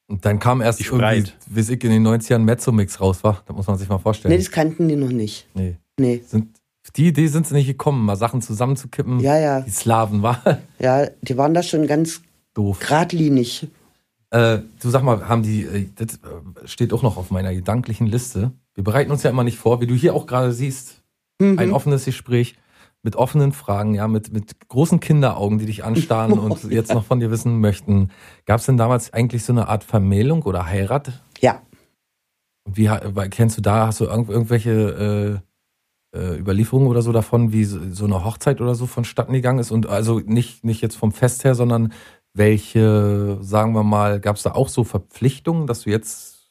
Und dann kam erst Die irgendwie, Spreit. wie ich in den 90ern Mezzo-Mix raus war. Da muss man sich mal vorstellen. Nee, das kannten die noch nicht. nee. Nee. Sind, auf die Idee sind sie nicht gekommen, mal Sachen zusammenzukippen. Ja, ja. Die Slaven war Ja, die waren da schon ganz doof. geradlinig. Äh, du sag mal, haben die, äh, das äh, steht auch noch auf meiner gedanklichen Liste. Wir bereiten uns ja immer nicht vor, wie du hier auch gerade siehst. Mhm. Ein offenes Gespräch mit offenen Fragen, ja, mit, mit großen Kinderaugen, die dich anstarren und jetzt noch von dir wissen möchten. Gab es denn damals eigentlich so eine Art Vermählung oder Heirat? Ja, Und wie kennst du da, hast du irgend, irgendwelche äh, Überlieferungen oder so davon, wie so, so eine Hochzeit oder so vonstatten gegangen ist? Und also nicht, nicht jetzt vom Fest her, sondern welche, sagen wir mal, gab es da auch so Verpflichtungen, dass du jetzt,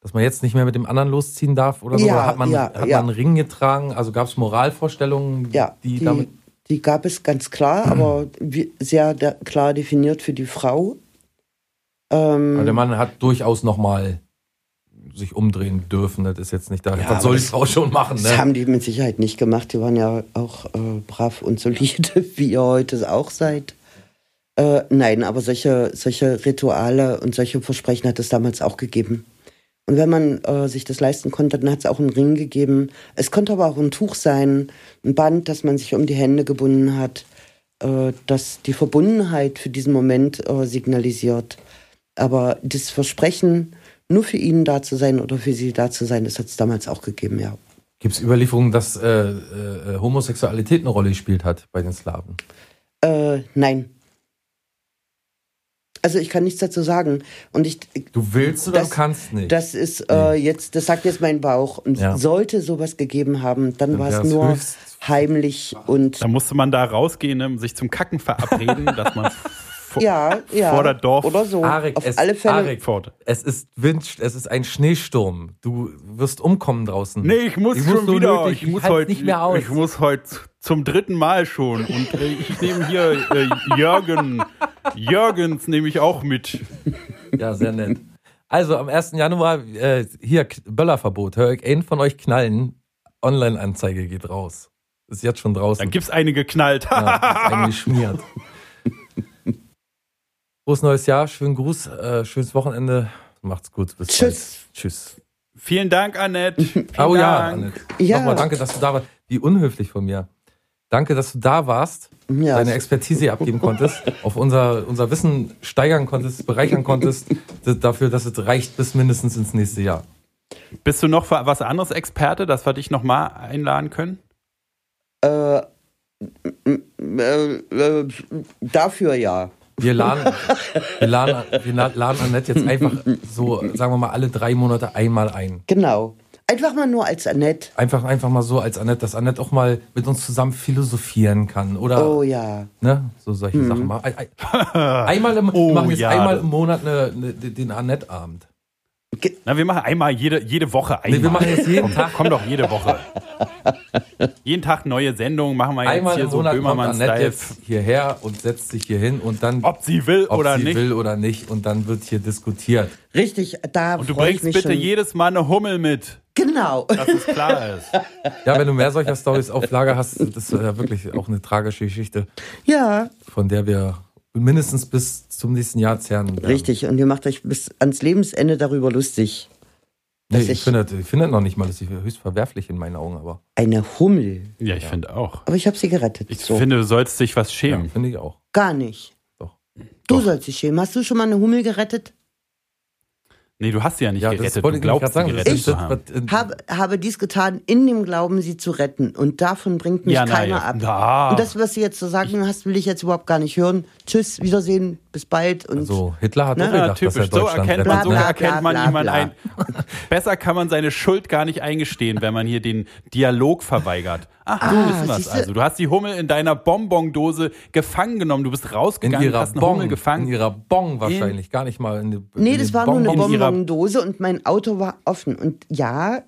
dass man jetzt nicht mehr mit dem anderen losziehen darf oder so? Ja, oder hat man, ja, hat ja. man einen Ring getragen? Also gab es Moralvorstellungen, Ja, die, die, damit. die gab es ganz klar, aber sehr klar definiert für die Frau. Ähm, Weil der Mann hat durchaus nochmal sich umdrehen dürfen. Das ist jetzt nicht da. Ja, das aber soll die das- Frau schon machen, Das ne? haben die mit Sicherheit nicht gemacht. Die waren ja auch äh, brav und solide, wie ihr heute auch seid. Äh, nein, aber solche, solche Rituale und solche Versprechen hat es damals auch gegeben. Und wenn man äh, sich das leisten konnte, dann hat es auch einen Ring gegeben. Es konnte aber auch ein Tuch sein, ein Band, das man sich um die Hände gebunden hat, äh, das die Verbundenheit für diesen Moment äh, signalisiert. Aber das Versprechen, nur für ihn da zu sein oder für sie da zu sein, das hat es damals auch gegeben, ja. Gibt es Überlieferungen, dass äh, äh, Homosexualität eine Rolle gespielt hat bei den Slawen? Äh, nein. Also ich kann nichts dazu sagen. Und ich, Du willst oder Das- du kannst nicht. das ist äh, jetzt, das sagt jetzt mein Bauch. Und Ja. sollte sowas gegeben haben, dann Dann war es nur höchst- heimlich und Da musste man da rausgehen, ne, sich zum Kacken verabreden, dass man vor, ja, ja. vor der Dorf oder so. Arik, Auf es, alle Fälle. Arik, fort. es ist Wind, es ist ein Schneesturm. Du wirst umkommen draußen. Nee, ich muss Ich schon muss wieder. nötig, ich muss heute nicht mehr aus. Ich muss heute zum dritten Mal schon. Und äh, ich nehme hier äh, Jürgen. Jürgens nehme ich auch mit. Ja, sehr nett. Also am 1. Januar, äh, hier, Böllerverbot. Hör ich einen von euch knallen. Online-Anzeige geht raus. Ist jetzt schon draußen. Da gibt's eine geknallt. Ja, ist eingeschmiert. Frohes neues Jahr, schönen Gruß, äh, schönes Wochenende. Macht's gut. Bis Tschüss. bald. Tschüss. Vielen Dank, Annette. Vielen Oh ja, Dank. Annette. Ja. Nochmal danke, dass du da warst. Wie unhöflich von mir. Danke, dass du da warst, Ja, deine Expertise abgeben konntest, auf unser, unser Wissen steigern konntest, bereichern konntest, dafür, dass es reicht bis mindestens ins nächste Jahr. Bist du noch für was anderes Experte, dass wir dich nochmal einladen können? äh, äh, äh, dafür ja. Wir laden, wir laden, wir la- laden Annette jetzt einfach so, sagen wir mal, alle drei Monate einmal ein. Genau. Einfach mal nur als Annette. Einfach, einfach mal so als Annette, dass Annette auch mal mit uns zusammen philosophieren kann. Oder Oh ja. ne, so solche Sachen machen. Ein- ein- Einmal im, Oh, wir machen jetzt ja. einmal im Monat eine, eine, den Annette-Abend. Na, wir machen einmal jede, jede Woche einmal. Nee, wir machen jetzt jeden komm, Tag. Komm doch jede Woche. jeden Tag neue Sendungen machen wir jetzt Einmal hier im so Annette Böhmermann-Style. jetzt hierher und setzt sich hier hin und dann, Ob sie will ob oder sie nicht. will oder nicht, und dann wird hier diskutiert. Richtig, da Und du bringst mich bitte schon. jedes Mal eine Hummel mit, Genau. dass es klar ist. Ja, wenn du mehr solcher Stories auf Lager hast, das ist ja wirklich auch eine tragische Geschichte, Ja, von der wir mindestens bis zum nächsten Jahr zehren werden. richtig. Und ihr macht euch bis ans Lebensende darüber lustig. Nee, ich ich- finde, ich finde noch nicht mal, das ist höchst verwerflich in meinen Augen, aber Eine Hummel. Ja, ich finde auch. Aber ich habe sie gerettet. Ich so. finde, du sollst dich was ja, schämen. finde ich auch. Gar nicht. Doch. Du Doch. sollst dich schämen. Hast du schon mal eine Hummel gerettet? Nee, du hast sie ja nicht Ja, gerettet. das wollte Du ich glaubst, sie sagen. gerettet Ich- zu haben. Habe, habe dies getan in dem Glauben, sie zu retten. Und davon bringt mich Ja, keiner ja. ab. Und das, was du jetzt zu sagen hast, will ich jetzt überhaupt gar nicht hören. Tschüss, Wiedersehen, bis bald. Und Also Hitler hat Ne? auch Ja, gedacht, dass er typisch. So Deutschland erkennt man, so Bla, bla, erkennt man bla, jemand bla. ein. Besser kann man seine Schuld gar nicht eingestehen, wenn man hier den Dialog verweigert. Ach, du Ah, wissen was also. Du hast die Hummel in deiner Bonbondose gefangen genommen. Du bist In rausgegangen, ihrer hast eine Hummel Bon, gefangen. in ihrer Bon wahrscheinlich, gar nicht mal in die, nee, in das war nur eine in Bonbondose und mein Auto war offen. Und ja,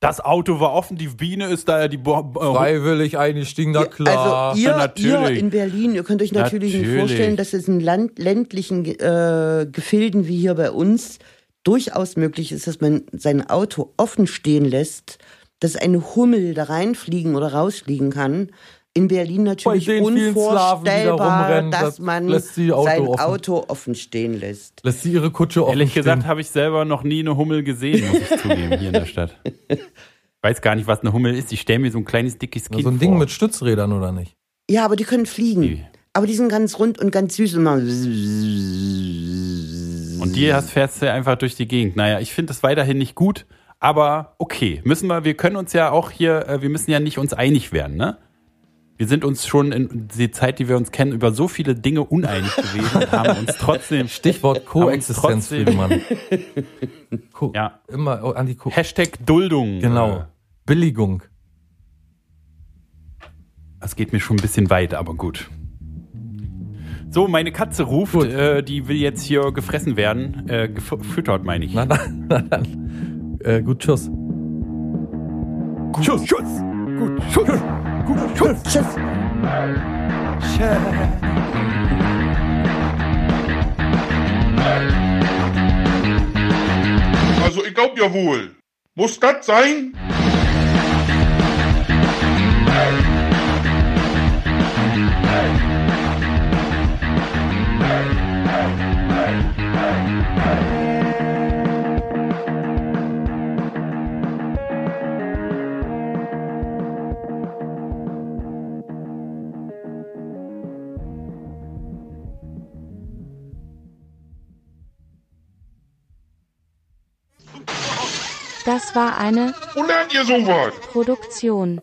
das Auto war offen, die Biene ist da, die Bo Bo Freiwillig eingestiegen, na klar. also ihr, ihr in Berlin, ihr könnt euch natürlich, nicht Natürlich. vorstellen, dass es in Land, ländlichen äh, Gefilden wie hier bei uns durchaus möglich ist, dass man sein Auto offen stehen lässt, dass eine Hummel da reinfliegen oder rausfliegen kann. In Berlin natürlich unvorstellbar, dass das man lässt sie Auto sein offen. Auto offen stehen lässt. Lässt sie ihre Kutsche offen Ehrlich gesagt stehen. habe ich selber noch nie eine Hummel gesehen, muss ich zugeben, hier in der Stadt. Weiß gar nicht, was eine Hummel ist. Ich stelle mir so ein kleines, dickes Kind So ein vor. Ding mit Stützrädern, oder nicht? Ja, aber die können fliegen. Die- Aber die sind ganz rund und ganz süß. Und mal Und die hast, fährst du einfach durch die Gegend. Naja, ich finde es weiterhin nicht gut, aber okay. Müssen wir, wir können uns ja auch hier, äh, wir müssen ja nicht uns einig werden, ne? Wir sind uns schon in der Zeit, die wir uns kennen, über so viele Dinge uneinig gewesen und haben uns trotzdem. Stichwort Koexistenz, Friedemann. Ko Ja. Immer an die Ko Hashtag Duldung. Genau. Billigung. Das geht mir schon ein bisschen weit, aber gut. So, meine Katze ruft, äh, die will jetzt hier gefressen werden. Äh, gefüttert, meine ich. Na dann, na dann. Äh, gut, tschüss. Gut, Schuss, Schuss. Gut, Schuss. Gut, Schuss. Tschüss. Also ich glaub ja wohl. Muss das sein? Das war eine Wo lernt ihr sowas? Produktion